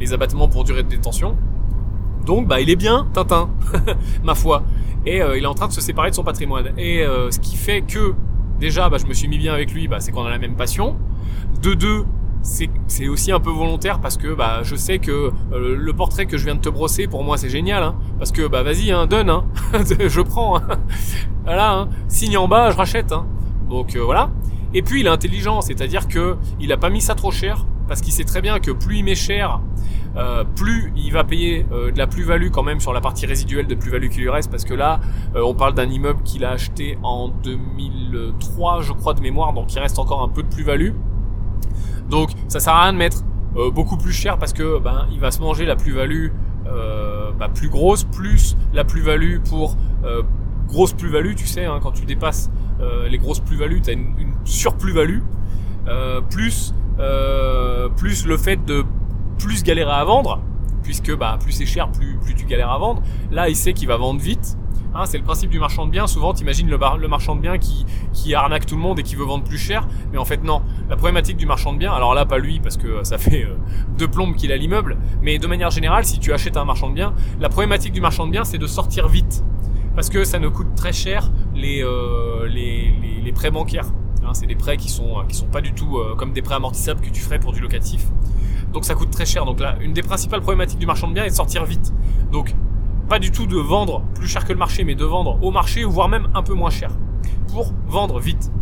les, abattements pour durée de détention. Donc bah il est bien, Tintin, ma foi. Et il est en train de se séparer de son patrimoine. Et ce qui fait que déjà bah, je me suis mis bien avec lui, bah, c'est qu'on a la même passion. De deux, c'est aussi un peu volontaire parce que bah je sais que euh, le portrait que je viens de te brosser pour moi c'est génial hein, parce que bah vas-y hein, donne hein, je prends hein. voilà signe en bas je rachète donc euh, voilà et puis il est intelligent c'est-à-dire que il pas mis ça trop cher parce qu'il sait très bien que plus il met cher euh, plus il va payer de la plus-value quand même sur la partie résiduelle de plus-value qui lui reste parce que là on parle d'un immeuble qu'il a acheté en 2003 je crois de mémoire donc il reste encore un peu de plus-value. Donc ça sert à rien de mettre euh, beaucoup plus cher parce que ben il va se manger la plus-value euh, bah, plus grosse plus la plus-value pour euh, grosse plus-value, tu sais, hein, quand tu dépasses les grosses plus-values, tu as une, une surplus-value, plus, plus le fait de plus galérer à vendre, puisque bah, plus c'est cher, plus, plus tu galères à vendre. Là, il sait qu'il va vendre vite, Hein, c'est le principe du marchand de biens. Souvent, t'imagines le, le marchand de biens qui, qui arnaque tout le monde et qui veut vendre plus cher. Mais en fait, non. La problématique du marchand de biens, alors là, pas lui, parce que ça fait euh, deux plombes qu'il a l'immeuble. Mais de manière générale, si tu achètes un marchand de biens, la problématique du marchand de biens, c'est de sortir vite. Parce que ça ne coûte très cher les, euh, les, les, prêts bancaires. Hein, c'est des prêts qui sont, qui sont pas du tout euh, comme des prêts amortissables que tu ferais pour du locatif. Donc ça coûte très cher. Donc là, une des principales problématiques du marchand de biens est de sortir vite. Donc pas du tout de vendre plus cher que le marché, mais de vendre au marché, voire même un peu moins cher, pour vendre vite.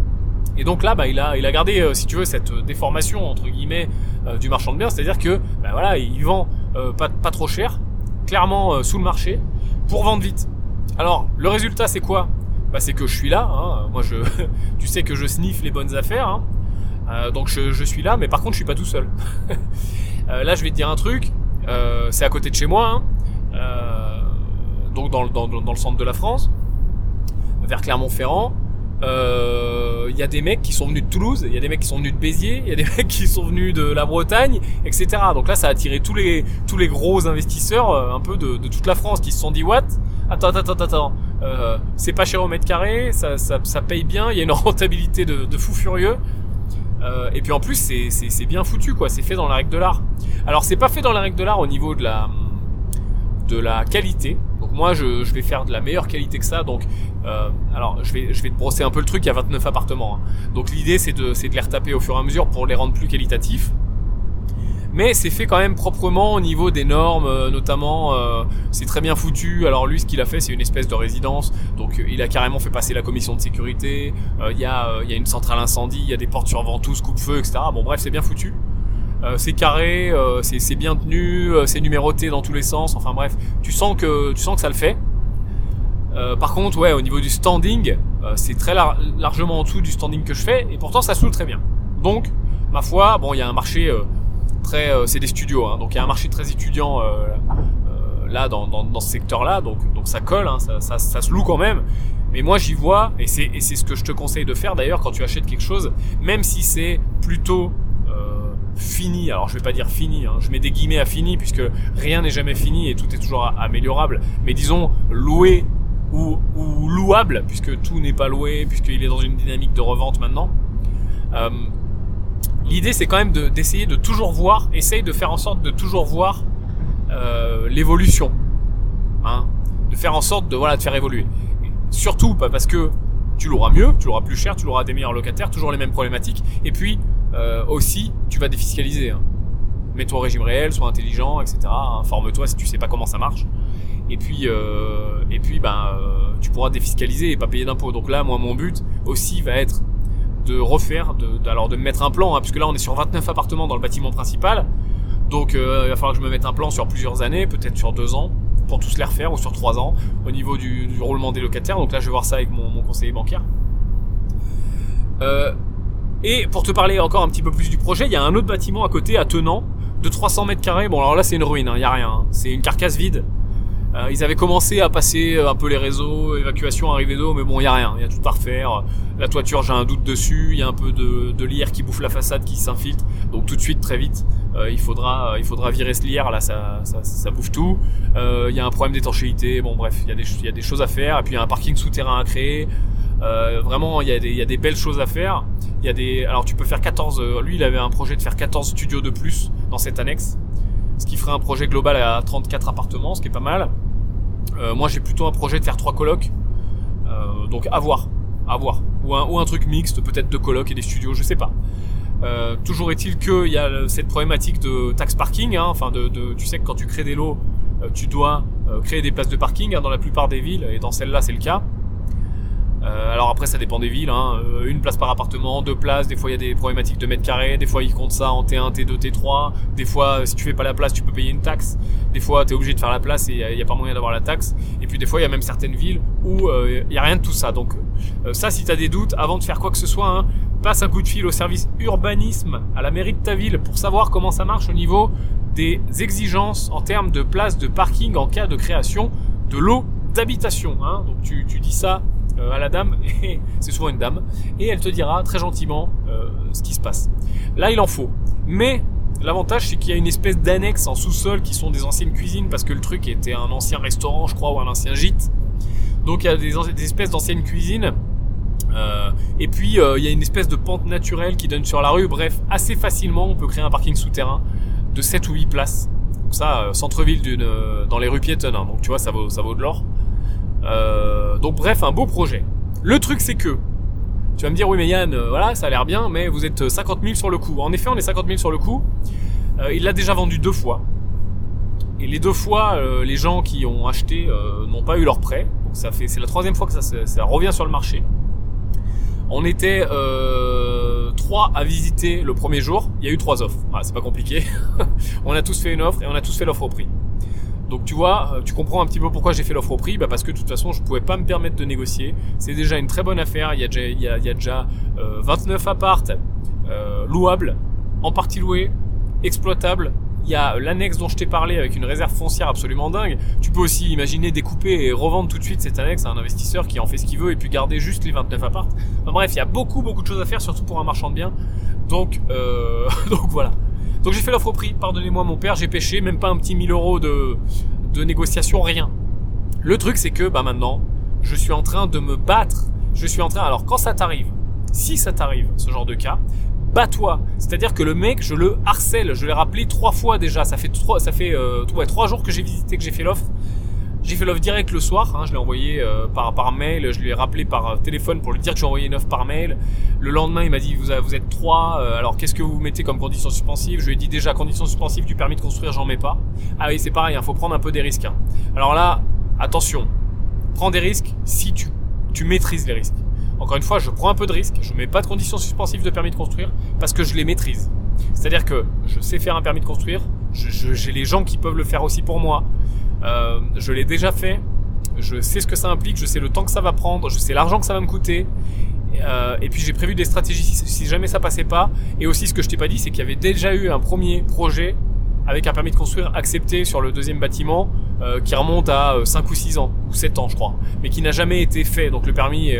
Et donc là, bah, il a, il a gardé, euh, si tu veux, cette euh, déformation entre guillemets euh, du marchand de biens, c'est-à-dire que, bah, voilà, il vend pas, pas trop cher, clairement sous le marché, pour vendre vite. Alors, le résultat, c'est quoi? Bah, c'est que je suis là. Hein. Moi, je, tu sais que je sniffe les bonnes affaires, hein. Donc je, suis là, mais par contre, je suis pas tout seul. là, je vais te dire un truc. c'est à côté de chez moi. Hein donc dans, le centre de la France, vers Clermont-Ferrand. Il euh, y a des mecs qui sont venus de Toulouse, il y a des mecs qui sont venus de Béziers, il y a des mecs qui sont venus de la Bretagne, etc. Donc là, ça a attiré tous les gros investisseurs euh, un peu de, toute la France qui se sont dit what? Attends, attends, attends, attends. Euh, c'est pas cher au mètre carré, ça paye bien, il y a une rentabilité de, de fou furieux. Euh, et puis en plus, c'est bien foutu, quoi. C'est fait dans la règle de l'art. Alors, c'est pas fait dans la règle de l'art au niveau de la de la qualité. Donc moi, je, vais faire de la meilleure qualité que ça. Donc, euh, alors, je vais, je vais te brosser un peu le truc. Il y a 29 appartements. Hein. Donc l'idée, c'est de, c'est de les retaper au fur et à mesure pour les rendre plus qualitatifs. Mais c'est fait quand même proprement au niveau des normes, euh, notamment euh, c'est très bien foutu. Alors lui, ce qu'il a fait, c'est une espèce de résidence, donc il a carrément fait passer la commission de sécurité. Il y, a, une centrale incendie, il y a des portes sur ventouse, coupe-feu, etc. Bon bref, c'est bien foutu. c'est carré, c'est bien tenu, c'est numéroté dans tous les sens. Enfin bref, tu sens que tu sens que ça le fait. par contre, ouais, au niveau du standing, c'est très largement en dessous du standing que je fais, et pourtant ça se très bien. Donc, ma foi, bon, il y a un marché euh, c'est des studios, hein, donc il y a un marché très étudiant euh, euh, là dans, ce secteur-là, donc, donc ça colle, hein, ça, se loue quand même. Mais moi j'y vois, et c'est, ce que je te conseille de faire d'ailleurs quand tu achètes quelque chose, même si c'est plutôt fini, alors je vais pas dire fini, hein, je mets des guillemets à fini puisque rien n'est jamais fini et tout est toujours améliorable, mais disons loué ou, ou louable, puisque tout n'est pas loué, puisqu'il est dans une dynamique de revente maintenant. L'idée c'est quand même d'essayer de, toujours voir, essaye de faire en sorte de toujours voir euh, l'évolution, hein, de faire en sorte de voilà de faire évoluer. surtout pas parce que tu l'auras mieux, tu l'auras plus cher, tu l'auras des meilleurs locataires, toujours les mêmes problématiques. Et puis euh, aussi, tu vas défiscaliser. Hein. Mets-toi au régime réel, sois intelligent, etc. Informe-toi si tu sais pas comment ça marche. Et puis, euh, et puis, ben, tu pourras défiscaliser et pas payer d'impôts. Donc là, moi, mon but aussi va être de refaire, de, alors de mettre un plan, hein, puisque là on est sur 29 appartements dans le bâtiment principal, donc euh, il va falloir que je me mette un plan sur plusieurs années, peut-être sur deux ans, pour tous les refaire, ou sur trois ans, au niveau du, roulement des locataires, donc là je vais voir ça avec mon, conseiller bancaire. Euh, et pour te parler encore un petit peu plus du projet, il y a un autre bâtiment à côté, à Tenant, de 300 mètres carrés, bon alors là c'est une ruine, il hein, n'y a rien, hein. c'est une carcasse vide, euh, ils avaient commencé à passer euh, un peu les réseaux, évacuation, arrivée d'eau, mais bon, il y a rien, il y a tout à refaire. La toiture, j'ai un doute dessus, il y a un peu de, de lierre qui bouffe la façade, qui s'infiltre. Donc tout de suite, très vite, euh, il faudra, virer ce lierre. Là, ça, bouffe tout. il y a un problème d'étanchéité. Bon, bref, il y a des, choses à faire. Et puis il y a un parking souterrain à créer. vraiment, il y, a des, belles choses à faire. Y a des, alors tu peux faire 14. lui, il avait un projet de faire 14 studios de plus dans cette annexe ce qui ferait un projet global à 34 appartements, ce qui est pas mal. Euh, moi, j'ai plutôt un projet de faire trois colocs, euh, donc à voir, à voir, ou un, truc mixte, peut-être deux colocs et des studios, je sais pas. Euh, toujours est-il qu'il y a cette problématique de taxe parking, hein, enfin de, de, tu sais que quand tu crées des lots, tu dois créer des places de parking hein, dans la plupart des villes, et dans celle-là c'est le cas. Euh, alors après ça dépend des villes, hein. Euh, une place par appartement, deux places, des fois il y a des problématiques de mètres carrés, des fois ils comptent ça en T1, T2, T3, des fois si tu fais pas la place tu peux payer une taxe, des fois tu es obligé de faire la place et il n'y a, pas moyen d'avoir la taxe, et puis des fois il y a même certaines villes où euh, il n'y a rien de tout ça. Donc ça si tu as des doutes, avant de faire quoi que ce soit, hein, passe un coup de fil au service urbanisme à la mairie de ta ville pour savoir comment ça marche au niveau des exigences en termes de places de parking en cas de création de l'eau d'habitation. Hein. Donc tu dis ça euh, à la dame, et c'est souvent une dame, et elle te dira très gentiment euh, ce qui se passe. Là, il en faut. Mais l'avantage, c'est qu'il y a une espèce d'annexe en sous-sol qui sont des anciennes cuisines, parce que le truc était un ancien restaurant, je crois, ou un ancien gîte. Donc il y a des, espèces d'anciennes cuisines. Euh, et puis il y a une espèce de pente naturelle qui donne sur la rue. Bref, assez facilement, on peut créer un parking souterrain de 7 ou 8 places. Donc ça, centre-ville dans les rues piétonnes. Hein. donc tu vois, ça vaut, ça vaut de l'or. Euh, donc bref, un beau projet. Le truc c'est que, tu vas me dire oui mais Yann, euh, voilà, ça a l'air bien, mais vous êtes 50 000 sur le coup. En effet, on est 50 000 sur le coup. Euh, il l'a déjà vendu deux fois. Et les deux fois, les gens qui ont acheté n'ont pas eu leur prêt. Donc ça fait, c'est la troisième fois que ça, ça, revient sur le marché. On était trois à visiter le premier jour. Il y a eu trois offres. c'est pas compliqué. on a tous fait une offre et on a tous fait l'offre au prix. Donc tu vois, euh, tu comprends un petit peu pourquoi j'ai fait l'offre au prix, bah parce que de toute façon je pouvais pas me permettre de négocier. C'est déjà une très bonne affaire, il y a déjà, il y a, il y a déjà 29 euh, appartes euh, louables, en partie loués, exploitables. Il y a l'annexe dont je t'ai parlé avec une réserve foncière absolument dingue. Tu peux aussi imaginer découper et revendre tout de suite cette annexe à un investisseur qui en fait ce qu'il veut et puis garder juste les 29 appartes. Enfin, bref, il y a beaucoup beaucoup de choses à faire, surtout pour un marchand de biens. Donc, euh, donc voilà. Donc j'ai fait l'offre au prix, pardonnez-moi mon père, j'ai pêché, même pas un petit 1000 euros de, de négociation, rien. Le truc c'est que bah maintenant, je suis en train de me battre, je suis en train, alors quand ça t'arrive, si ça t'arrive, ce genre de cas, bats-toi. C'est-à-dire que le mec, je le harcèle, je l'ai rappelé trois fois déjà, ça fait trois, ça fait euh, trois jours que j'ai visité, que j'ai fait l'offre. J'ai fait l'offre direct le soir, hein, je l'ai envoyé euh, par, par mail, je lui ai rappelé par euh, téléphone pour lui dire que j'ai envoyé une offre par mail. Le lendemain, il m'a dit vous, êtes trois, euh, alors qu'est-ce que vous mettez comme condition suspensive Je lui ai dit déjà condition suspensive du permis de construire, j'en mets pas. Ah oui, c'est pareil, il hein, faut prendre un peu des risques. Hein. Alors là, attention, prends des risques si tu, tu maîtrises les risques. Encore une fois, je prends un peu de risques, je mets pas de conditions suspensives de permis de construire parce que je les maîtrise. C'est-à-dire que je sais faire un permis de construire, j'ai les gens qui peuvent le faire aussi pour moi. Euh, je l'ai déjà fait, je sais ce que ça implique, je sais le temps que ça va prendre, je sais l'argent que ça va me coûter. Euh, et puis j'ai prévu des stratégies si, jamais ça passait pas. Et aussi ce que je t'ai pas dit, c'est qu'il y avait déjà eu un premier projet avec un permis de construire accepté sur le deuxième bâtiment euh, qui remonte à 5 ou 6 ans, ou 7 ans je crois, mais qui n'a jamais été fait. Donc le permis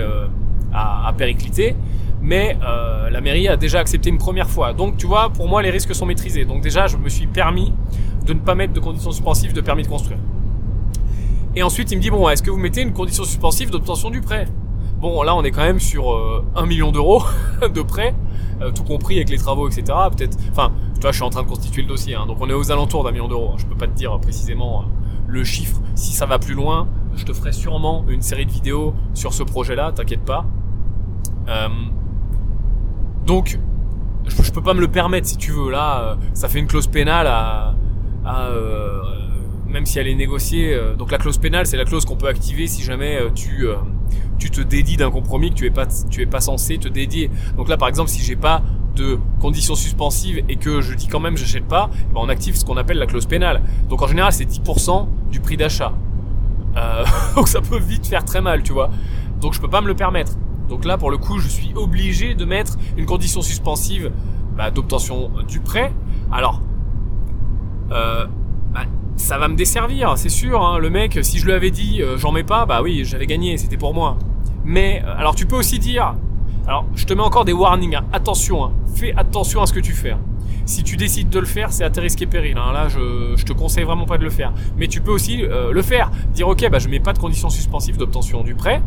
a, périclité mais la mairie a déjà accepté une première fois. Donc tu vois, pour moi, les risques sont maîtrisés. Donc déjà, je me suis permis de ne pas mettre de conditions suspensives de permis de construire. Et ensuite, il me dit, bon, est-ce que vous mettez une condition suspensive d'obtention du prêt? Bon, là, on est quand même sur euh, 1 million d'euros de prêt, euh, tout compris avec les travaux, etc. Peut-être, enfin, tu vois, je suis en train de constituer le dossier, hein, donc on est aux alentours d'un million d'euros. Je peux pas te dire précisément euh, le chiffre. Si ça va plus loin, je te ferai sûrement une série de vidéos sur ce projet-là, t'inquiète pas. Euh, donc, je, peux pas me le permettre si tu veux. Là, euh, ça fait une clause pénale à, euh, même si elle est négociée. Euh, donc la clause pénale, c'est la clause qu'on peut activer si jamais tu tu te dédies d'un compromis que tu es pas tu es pas censé te dédier. Donc là, par exemple, si j'ai pas de conditions suspensives et que je dis quand même j'achète pas, eh ben, on active ce qu'on appelle la clause pénale. Donc en général, c'est 10% du prix d'achat. donc ça peut vite faire très mal, tu vois. Donc je peux pas me le permettre. Donc là, pour le coup, je suis obligé de mettre une condition suspensive bah, d'obtention du prêt. Alors, euh, bah, ça va me desservir, c'est sûr. Hein. Le mec, si je lui avais dit euh, j'en mets pas, bah oui, j'avais gagné, c'était pour moi. Mais euh, alors, tu peux aussi dire, alors je te mets encore des warnings. Hein. Attention, hein. fais attention à ce que tu fais. Si tu décides de le faire, c'est à tes risques et périls. Là, je, te conseille vraiment pas de le faire. Mais tu peux aussi le faire. Dire ok, bah je mets pas de condition suspensive d'obtention du prêt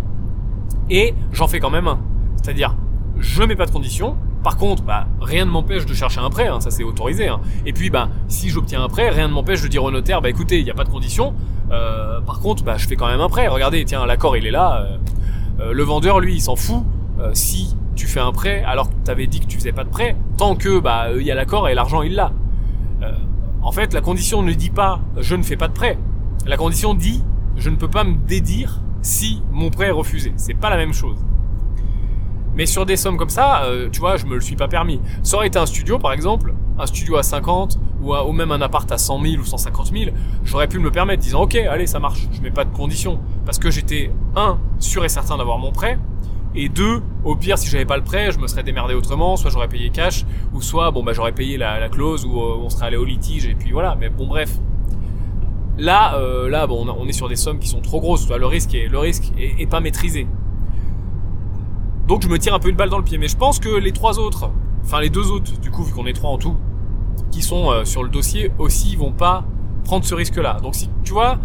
et j'en fais quand même un. C'est-à-dire, je mets pas de conditions. Par contre, bah, rien ne m'empêche de chercher un prêt, hein, ça c'est autorisé. Hein. Et puis, bah, si j'obtiens un prêt, rien ne m'empêche de dire au notaire, bah écoutez, il n'y a pas de conditions. Euh, par contre, bah, je fais quand même un prêt. Regardez, tiens, l'accord il est là. Euh, euh, le vendeur, lui, il s'en fout. si tu fais un prêt alors que tu avais dit que tu faisais pas de prêt, tant que bah il y a l'accord et l'argent il l'a. en fait, la condition ne dit pas je ne fais pas de prêt. La condition dit je ne peux pas me dédire si mon prêt est refusé. C'est pas la même chose. Mais sur des sommes comme ça, euh, tu vois, je me le suis pas permis. Ça aurait été un studio, par exemple, un studio à 50 ou, même un appart à 100 000 ou 150 000, j'aurais pu me le permettre, disant ok, allez, ça marche, je mets pas de conditions, parce que j'étais un sûr et certain d'avoir mon prêt, et deux, au pire, si j'avais pas le prêt, je me serais démerdé autrement, soit j'aurais payé cash, ou soit bon bah j'aurais payé la, la clause, ou euh, on serait allé au litige, et puis voilà. Mais bon bref, Là, euh, là, bon, on est sur des sommes qui sont trop grosses. Le risque est, le risque est, pas maîtrisé. Donc je me tire un peu une balle dans le pied. Mais je pense que les trois autres, enfin les deux autres, du coup, vu qu'on est trois en tout, qui sont euh, sur le dossier aussi, vont pas prendre ce risque-là. Donc si tu vois,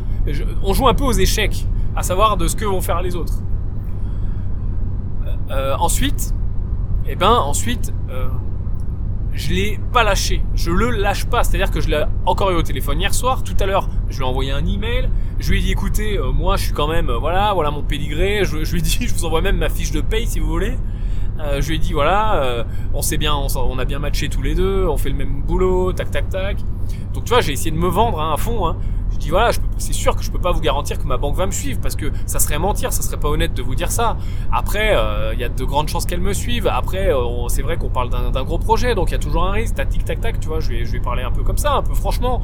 on joue un peu aux échecs, à savoir de ce que vont faire les autres. Euh, ensuite, eh ben ensuite, je l'ai pas lâché. Je le lâche pas. C'est-à-dire que je l'ai encore eu au téléphone hier soir. Tout à l'heure, je lui ai envoyé un email. Je lui ai dit, écoutez, euh, moi, je suis quand même, euh, voilà, voilà mon pédigré. Je, lui ai dit, je vous envoie même ma fiche de paye si vous voulez. Euh, je lui ai dit, voilà, on sait bien, on, a bien matché tous les deux, on fait le même boulot, tac, tac, tac. Donc tu vois, j'ai essayé de me vendre hein, à fond. Hein. Voilà, c'est sûr que je peux pas vous garantir que ma banque va me suivre parce que ça serait mentir, ça serait pas honnête de vous dire ça. Après, euh, il y a de grandes chances qu'elle me suive. Après, euh, c'est vrai qu'on parle d'un gros projet, donc il y a toujours un risque. Tac, tac, tac, tu vois. Je vais, je vais parler un peu comme ça, un peu franchement.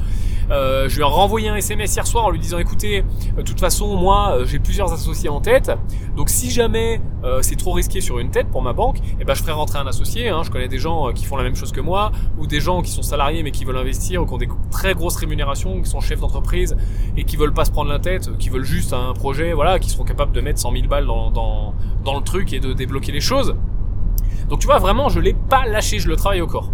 Euh, je lui ai renvoyé un SMS hier soir en lui disant écoutez, de toute façon, moi, j'ai plusieurs associés en tête. Donc si jamais c'est trop risqué sur une tête pour ma banque, eh ben je ferai rentrer un associé. Hein. Je connais des gens qui font la même chose que moi, ou des gens qui sont salariés mais qui veulent investir ou qui ont des très grosses rémunérations, qui sont chefs d'entreprise et qui veulent pas se prendre la tête, qui veulent juste un projet, voilà, qui seront capables de mettre 100 000 balles dans, le truc et de débloquer les choses. Donc tu vois, vraiment, je l'ai pas lâché, je le travaille au corps.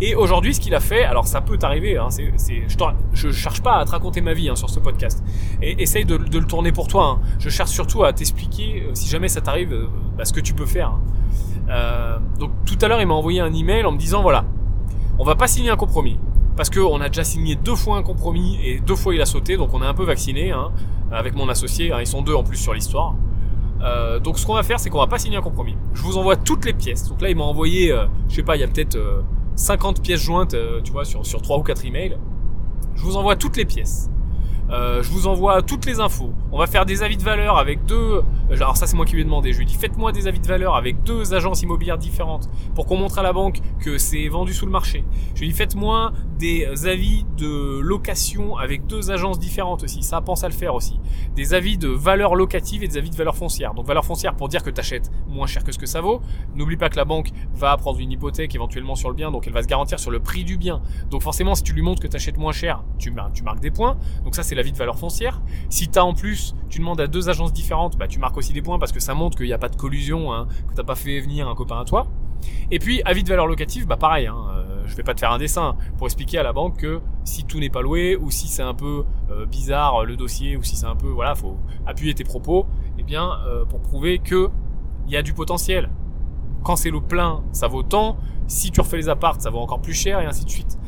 Et aujourd'hui, ce qu'il a fait, alors ça peut t'arriver, hein, je, je cherche pas à te raconter ma vie hein, sur ce podcast. Et essaye de, le tourner pour toi. Hein. Je cherche surtout à t'expliquer, euh, si jamais ça t'arrive, euh, bah, ce que tu peux faire. Euh, donc tout à l'heure, il m'a envoyé un email en me disant voilà, on va pas signer un compromis. Parce qu'on a déjà signé deux fois un compromis et deux fois il a sauté, donc on est un peu vacciné hein, avec mon associé. Hein, ils sont deux en plus sur l'histoire. Euh, donc ce qu'on va faire, c'est qu'on va pas signer un compromis. Je vous envoie toutes les pièces. Donc là, il m'a envoyé, euh, je sais pas, il y a peut-être 50 pièces jointes, tu vois, sur sur trois ou quatre emails. Je vous envoie toutes les pièces. Euh, je vous envoie toutes les infos. On va faire des avis de valeur avec deux. Alors ça c'est moi qui lui ai demandé. Je lui ai dit faites-moi des avis de valeur avec deux agences immobilières différentes pour qu'on montre à la banque que c'est vendu sous le marché. Je lui ai dit faites-moi des avis de location avec deux agences différentes aussi. Ça pense à le faire aussi. Des avis de valeur locative et des avis de valeur foncière. Donc valeur foncière pour dire que tu achètes moins cher que ce que ça vaut. N'oublie pas que la banque va prendre une hypothèque éventuellement sur le bien, donc elle va se garantir sur le prix du bien. Donc forcément si tu lui montres que tu achètes moins cher, tu, marques des points. Donc ça c'est la de valeur foncière. Si tu as en plus, tu demandes à deux agences différentes, bah, tu marques aussi des points parce que ça montre qu'il n'y a pas de collusion, hein, que t'as pas fait venir un copain à toi. Et puis, avis de valeur locative, bah pareil, hein, euh, je vais pas te faire un dessin pour expliquer à la banque que si tout n'est pas loué ou si c'est un peu euh, bizarre le dossier ou si c'est un peu, voilà, faut appuyer tes propos, et eh bien, euh, pour prouver que il y a du potentiel. Quand c'est le plein, ça vaut tant. Si tu refais les apparts, ça vaut encore plus cher et ainsi de suite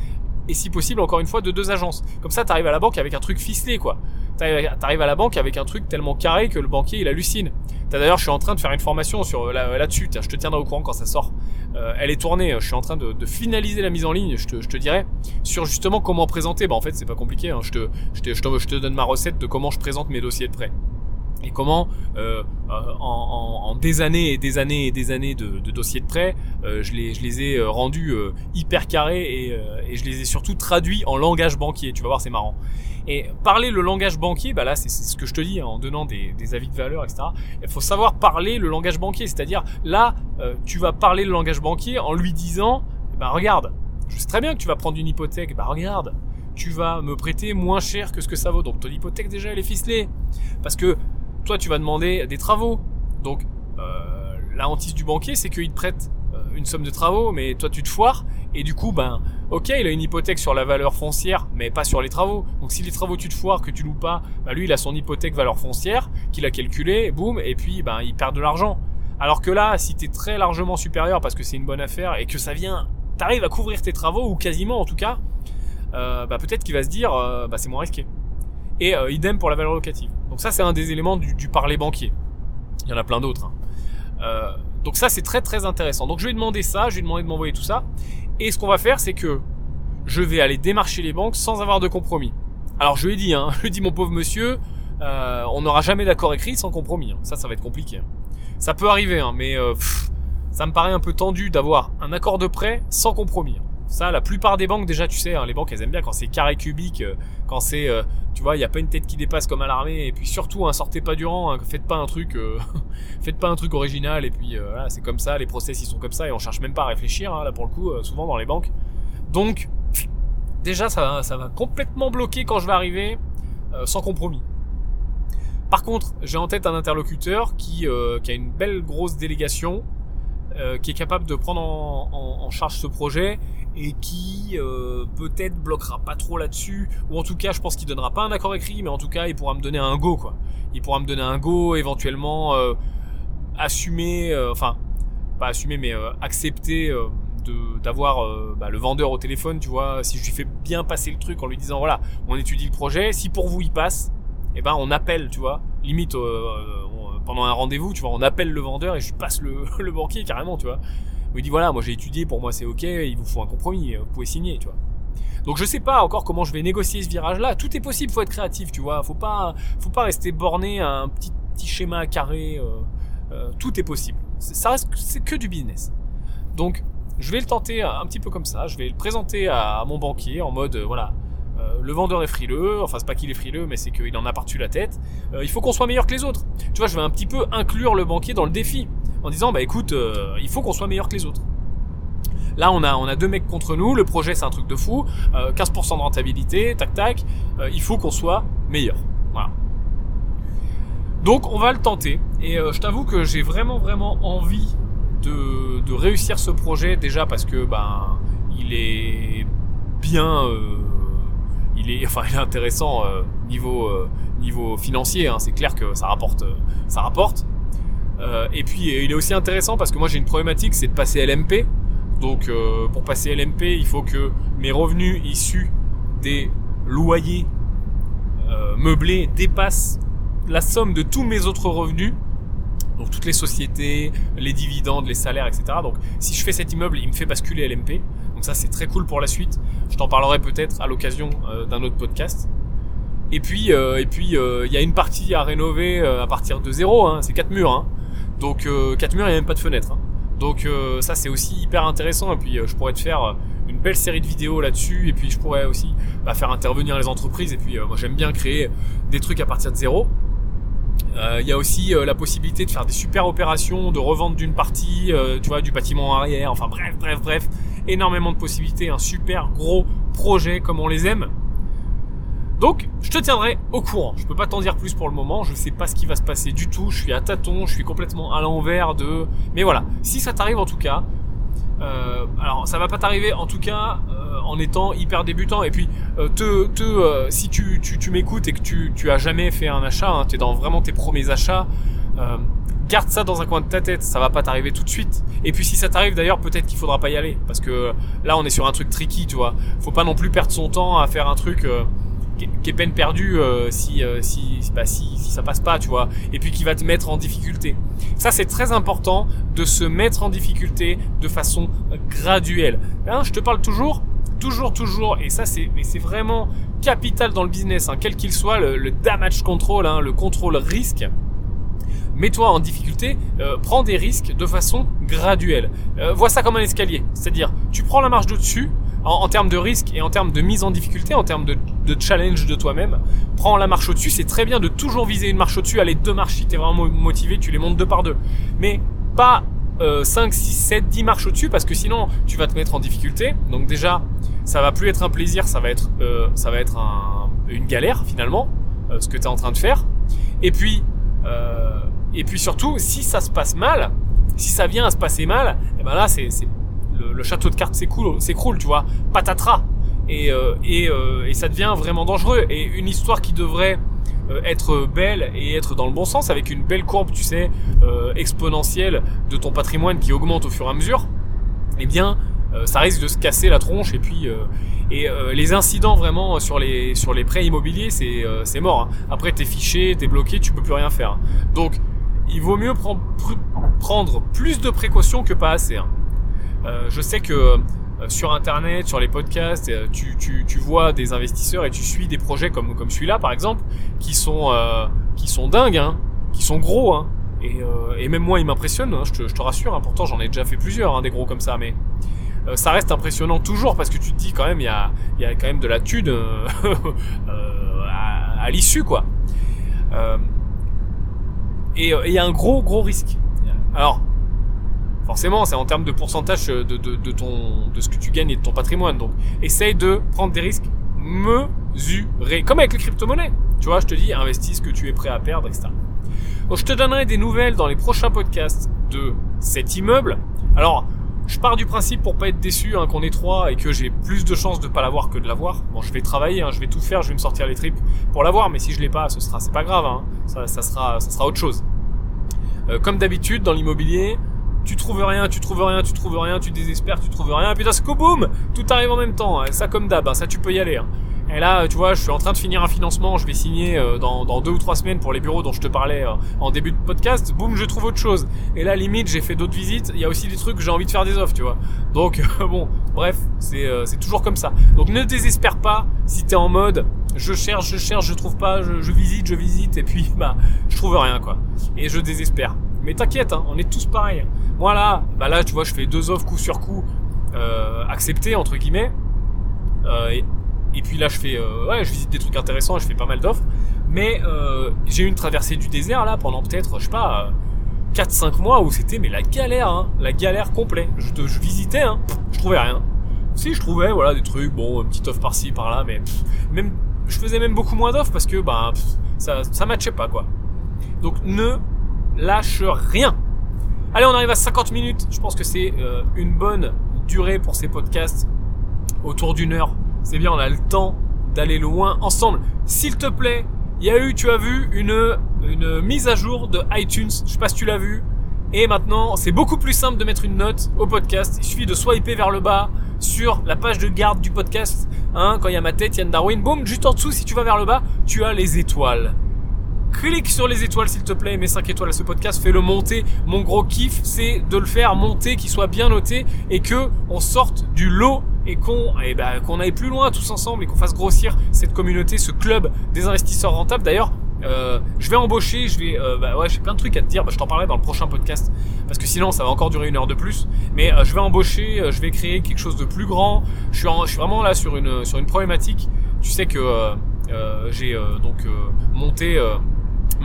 et si possible encore une fois de deux agences. Comme ça, t'arrives à la banque avec un truc ficelé quoi. T'arrives à la banque avec un truc tellement carré que le banquier il hallucine. D'ailleurs, je suis en train de faire une formation sur là-dessus. je te tiendrai au courant quand ça sort. Euh, elle est tournée. Je suis en train de, finaliser la mise en ligne. Je te, je dirai sur justement comment présenter. Bah en fait, c'est pas compliqué. Hein. Je, te, donne ma recette de comment je présente mes dossiers de prêt et comment euh, euh, en, des années et des années et des années de, dossiers de prêt, euh, je, les, ai euh, rendus euh, hyper carrés et, je les ai surtout traduits en langage banquier. Tu vas voir, c'est marrant. Et parler le langage banquier, bah là c'est ce que je te dis hein, en donnant des, avis de valeur, etc. Il faut savoir parler le langage banquier, c'est-à-dire là tu vas parler le langage banquier en lui disant, bah regarde, je sais très bien que tu vas prendre une hypothèque, bah regarde, tu vas me prêter moins cher que ce que ça vaut. Donc ton hypothèque déjà elle est ficelée. Parce que toi tu vas demander des travaux. Donc euh, la hantise du banquier c'est qu'il te prête euh, une somme de travaux, mais toi tu te foires, et du coup, ben, ok, il a une hypothèque sur la valeur foncière, mais pas sur les travaux. Donc si les travaux tu te foires, que tu loues pas, ben, lui il a son hypothèque valeur foncière, qu'il a calculé, boum, et puis ben il perd de l'argent. Alors que là, si t'es très largement supérieur parce que c'est une bonne affaire et que ça vient, t'arrives à couvrir tes travaux, ou quasiment en tout cas, bah, peut-être qu'il va se dire, euh, bah, c'est moins risqué. Et euh, idem pour la valeur locative. Donc ça, c'est un des éléments du, du parler banquier. Il y en a plein d'autres. Hein. Donc ça, c'est très très intéressant. Donc je vais demander ça, je vais demander de m'envoyer tout ça. Et ce qu'on va faire, c'est que je vais aller démarcher les banques sans avoir de compromis. Alors je lui ai dit, hein, je lui ai mon pauvre monsieur, euh, on n'aura jamais d'accord écrit sans compromis. Hein. Ça, ça va être compliqué. Ça peut arriver, hein, mais euh, ça me paraît un peu tendu d'avoir un accord de prêt sans compromis. Hein. Ça, la plupart des banques, déjà, tu sais, hein, les banques, elles aiment bien quand c'est carré cubique, euh, quand c'est, euh, tu vois, il n'y a pas une tête qui dépasse comme à l'armée, et puis surtout, hein, sortez pas du rang, hein, faites pas un truc, euh, faites pas un truc original, et puis voilà, c'est comme ça, les process ils sont comme ça, et on cherche même pas à réfléchir, là pour le coup, souvent dans les banques. Donc, déjà, ça, ça va complètement bloquer quand je vais arriver, sans compromis. Par contre, j'ai en tête un interlocuteur qui, qui a une belle grosse délégation, qui est capable de prendre en, charge ce projet et qui euh, peut-être bloquera pas trop là-dessus. Ou en tout cas je pense qu'il donnera pas un accord écrit mais en tout cas il pourra me donner un go quoi. Il pourra me donner un go éventuellement euh, assumer euh, enfin pas assumer mais euh, accepter d'avoir bah, le vendeur au téléphone tu vois. Si je lui fais bien passer le truc en lui disant voilà on étudie le projet. Si pour vous il passe eh ben on appelle tu vois. Limite pendant un rendez-vous tu vois on appelle le vendeur et je lui passe le, banquier carrément tu vois il dit voilà, moi j'ai étudié, pour moi c'est ok, il vous faut un compromis, vous pouvez signer, tu vois. Donc je sais pas encore comment je vais négocier ce virage-là. Tout est possible, faut être créatif, tu vois. Faut pas, faut pas rester borné à un petit, petit schéma carré. Euh, euh, tout est possible. Ça reste, c'est que du business. Donc je vais le tenter un petit peu comme ça. Je vais le présenter à, mon banquier en mode euh, voilà. Le vendeur est frileux, enfin c'est pas qu'il est frileux, mais c'est qu'il en a par-dessus la tête. il faut qu'on soit meilleur que les autres. Tu vois, je vais un petit peu inclure le banquier dans le défi en disant bah écoute, euh, il faut qu'on soit meilleur que les autres. Là, on a, deux mecs contre nous, le projet c'est un truc de fou, 15% euh, de rentabilité, tac tac, euh, il faut qu'on soit meilleur. Voilà. Donc on va le tenter, et je t'avoue que j'ai vraiment vraiment envie de, de, réussir ce projet, déjà parce que ben il est bien, il est, enfin il est intéressant niveau, niveau financier, hein. c'est clair que ça rapporte, ça rapporte. Euh, et puis il est aussi intéressant parce que moi j'ai une problématique, c'est de passer LMP. Donc euh, pour passer LMP, il faut que mes revenus issus des loyers euh, meublés dépassent la somme de tous mes autres revenus. Donc toutes les sociétés, les dividendes, les salaires, etc. Donc si je fais cet immeuble, il me fait basculer LMP. Ça c'est très cool pour la suite. Je t'en parlerai peut-être à l'occasion euh, d'un autre podcast. Et puis et puis il y a une partie à rénover à partir de zéro. Hein. c'est quatre murs. Hein. Donc quatre murs, il n'y a même pas de fenêtre. Hein. Donc euh, ça c'est aussi hyper intéressant et puis euh, je pourrais te faire euh, une belle série de vidéos là-dessus et puis je pourrais aussi bah, faire intervenir les entreprises et puis moi j'aime bien créer des trucs à partir de zéro. Il y a aussi la possibilité de faire des super opérations, de revente d'une partie, tu vois, du bâtiment arrière, enfin bref, bref, bref, énormément de possibilités, un super gros projet comme on les aime. Donc, je te tiendrai au courant. Je peux pas t'en dire plus pour le moment. Je sais pas ce qui va se passer du tout. Je suis à tâtons. Je suis complètement à l'envers de. Mais voilà. Si ça t'arrive en tout cas, euh, alors ça va pas t'arriver en tout cas euh, en étant hyper débutant. Et puis, euh, te, te, si tu, tu, tu m'écoutes et que tu, tu as jamais fait un achat, hein, tu es dans vraiment tes premiers achats. Garde ça dans un coin de ta tête, ça va pas t'arriver tout de suite. Et puis si ça t'arrive d'ailleurs, peut-être qu'il faudra pas y aller parce que là on est sur un truc tricky, tu vois. Faut pas non plus perdre son temps à faire un truc qui est peine perdue euh, si, euh, si, bah, si, si ça passe pas, tu vois, et puis qui va te mettre en difficulté. Ça, c'est très important de se mettre en difficulté de façon graduelle. Hein, je te parle toujours, toujours, toujours, et ça, c'est, c'est vraiment capital dans le business, hein, quel qu'il soit, le, damage control, hein, le contrôle risque. Mets-toi en difficulté, euh, prends des risques de façon graduelle. Euh, vois ça comme un escalier, c'est-à-dire tu prends la marche de dessus, en, termes de risque et en termes de mise en difficulté, en termes de, challenge de toi-même, prends la marche au-dessus. C'est très bien de toujours viser une marche au-dessus, aller deux marches si t'es vraiment motivé, tu les montes deux par deux. Mais pas euh, 5, 6, 7, 10 marches au-dessus parce que sinon tu vas te mettre en difficulté. Donc déjà, ça va plus être un plaisir, ça va être, euh, ça va être une galère finalement, euh, ce que tu es en train de faire. Et puis, euh, et puis surtout, si ça se passe mal, si ça vient à se passer mal, et eh ben là c'est le, château de cartes s'écroule, tu vois, patatras. Et, euh, euh, et, ça devient vraiment dangereux. Et une histoire qui devrait euh, être belle et être dans le bon sens, avec une belle courbe, tu sais, exponentielle de ton patrimoine qui augmente au fur et à mesure, eh bien, ça risque de se casser la tronche. Et puis, les incidents vraiment sur les sur les prêts immobiliers, c'est c'est mort. Hein. Après, t'es fiché, t'es bloqué, tu peux plus rien faire. Donc, il vaut mieux prendre plus de précautions que pas assez. Hein. Euh, je sais que euh, sur internet, sur les podcasts, euh, tu, tu, tu, vois des investisseurs et tu suis des projets comme, comme celui-là par exemple, qui sont, qui sont dingues, hein, qui sont gros. Hein, et, et, même moi, ils m'impressionnent, hein, je, te, je, te, rassure. Hein, pourtant, j'en ai déjà fait plusieurs, hein, des gros comme ça, mais ça reste impressionnant toujours parce que tu te dis quand même, il y a, y a quand même de la à, à l'issue, quoi. Et il y a un gros, gros risque. Alors, forcément, c'est en termes de pourcentage de, de, ton, de ce que tu gagnes et de ton patrimoine. Donc, essaye de prendre des risques mesurés. Comme avec les crypto-monnaies. Tu vois, je te dis, investis ce que tu es prêt à perdre, etc. Donc, je te donnerai des nouvelles dans les prochains podcasts de cet immeuble. Alors, je pars du principe pour pas être déçu hein, qu'on est trois et que j'ai plus de chances de pas l'avoir que de l'avoir. Bon, je vais travailler, hein, je vais tout faire, je vais me sortir les tripes pour l'avoir, mais si je l'ai pas, ce sera, c'est pas grave, hein. ça, sera, autre chose. Euh, comme d'habitude dans l'immobilier, tu trouves rien, tu trouves rien, tu trouves rien, tu désespères, tu trouves rien, et puis d'un coup, boum, tout arrive en même temps. Ça comme d'hab, ça tu peux y aller. Et là, tu vois, je suis en train de finir un financement, je vais signer euh, dans, dans, deux ou trois semaines pour les bureaux dont je te parlais euh, en début de podcast. Boum, je trouve autre chose. Et là, limite, j'ai fait d'autres visites. Il y a aussi des trucs, j'ai envie de faire des offres, tu vois. Donc, bon, bref, c'est c'est toujours comme ça. Donc, ne désespère pas si t'es en mode, je cherche, je cherche, je trouve pas, je, je visite, je visite, et puis, bah, je trouve rien, quoi. Et je désespère. Mais t'inquiète, hein, on est tous pareils. Voilà, bah là, tu vois, je fais deux offres coup sur coup euh, acceptées entre guillemets. Euh, et, puis là, je fais, euh, ouais, je visite des trucs intéressants, je fais pas mal d'offres. Mais euh, j'ai eu une traversée du désert là pendant peut-être, je sais pas, 4-5 mois où c'était mais la galère, hein, la galère complète. Je, visitais, hein, je trouvais rien. Si je trouvais, voilà, des trucs, bon, une petite offre par-ci, par-là, mais même, je faisais même beaucoup moins d'offres parce que bah ça, ça matchait pas quoi. Donc ne lâche rien. Allez, on arrive à 50 minutes. Je pense que c'est euh, une bonne durée pour ces podcasts. Autour d'une heure. C'est bien, on a le temps d'aller loin ensemble. S'il te plaît, il y a eu, tu as vu, une, une mise à jour de iTunes. Je sais pas si tu l'as vu. Et maintenant, c'est beaucoup plus simple de mettre une note au podcast. Il suffit de swiper vers le bas sur la page de garde du podcast. Hein, quand il y a ma tête, Yann Darwin, boum, juste en dessous, si tu vas vers le bas, tu as les étoiles. Clique sur les étoiles s'il te plaît, mets 5 étoiles à ce podcast, fais-le monter. Mon gros kiff, c'est de le faire monter, qu'il soit bien noté et que on sorte du lot et qu'on eh ben, aille plus loin tous ensemble et qu'on fasse grossir cette communauté, ce club des investisseurs rentables. D'ailleurs, euh, je vais embaucher, je vais, euh, bah ouais, j'ai plein de trucs à te dire. Bah, je t'en parlerai dans le prochain podcast parce que sinon ça va encore durer une heure de plus. Mais euh, je vais embaucher, euh, je vais créer quelque chose de plus grand. Je suis, je suis vraiment là sur une sur une problématique. Tu sais que j'ai donc monté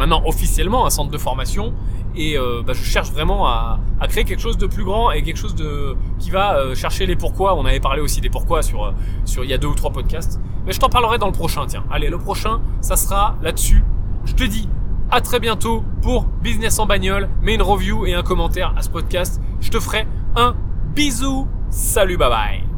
maintenant officiellement un centre de formation et bah, je cherche vraiment à, créer quelque chose de plus grand et quelque chose de qui va chercher les pourquoi. On avait parlé aussi des pourquoi sur sur il y a deux ou trois podcasts. Mais je t'en parlerai dans le prochain. Tiens, allez, le prochain, ça sera là-dessus. Je te dis à très bientôt pour Business en bagnole. Mets une review et un commentaire à ce podcast. Je te ferai un bisou. Salut, bye bye.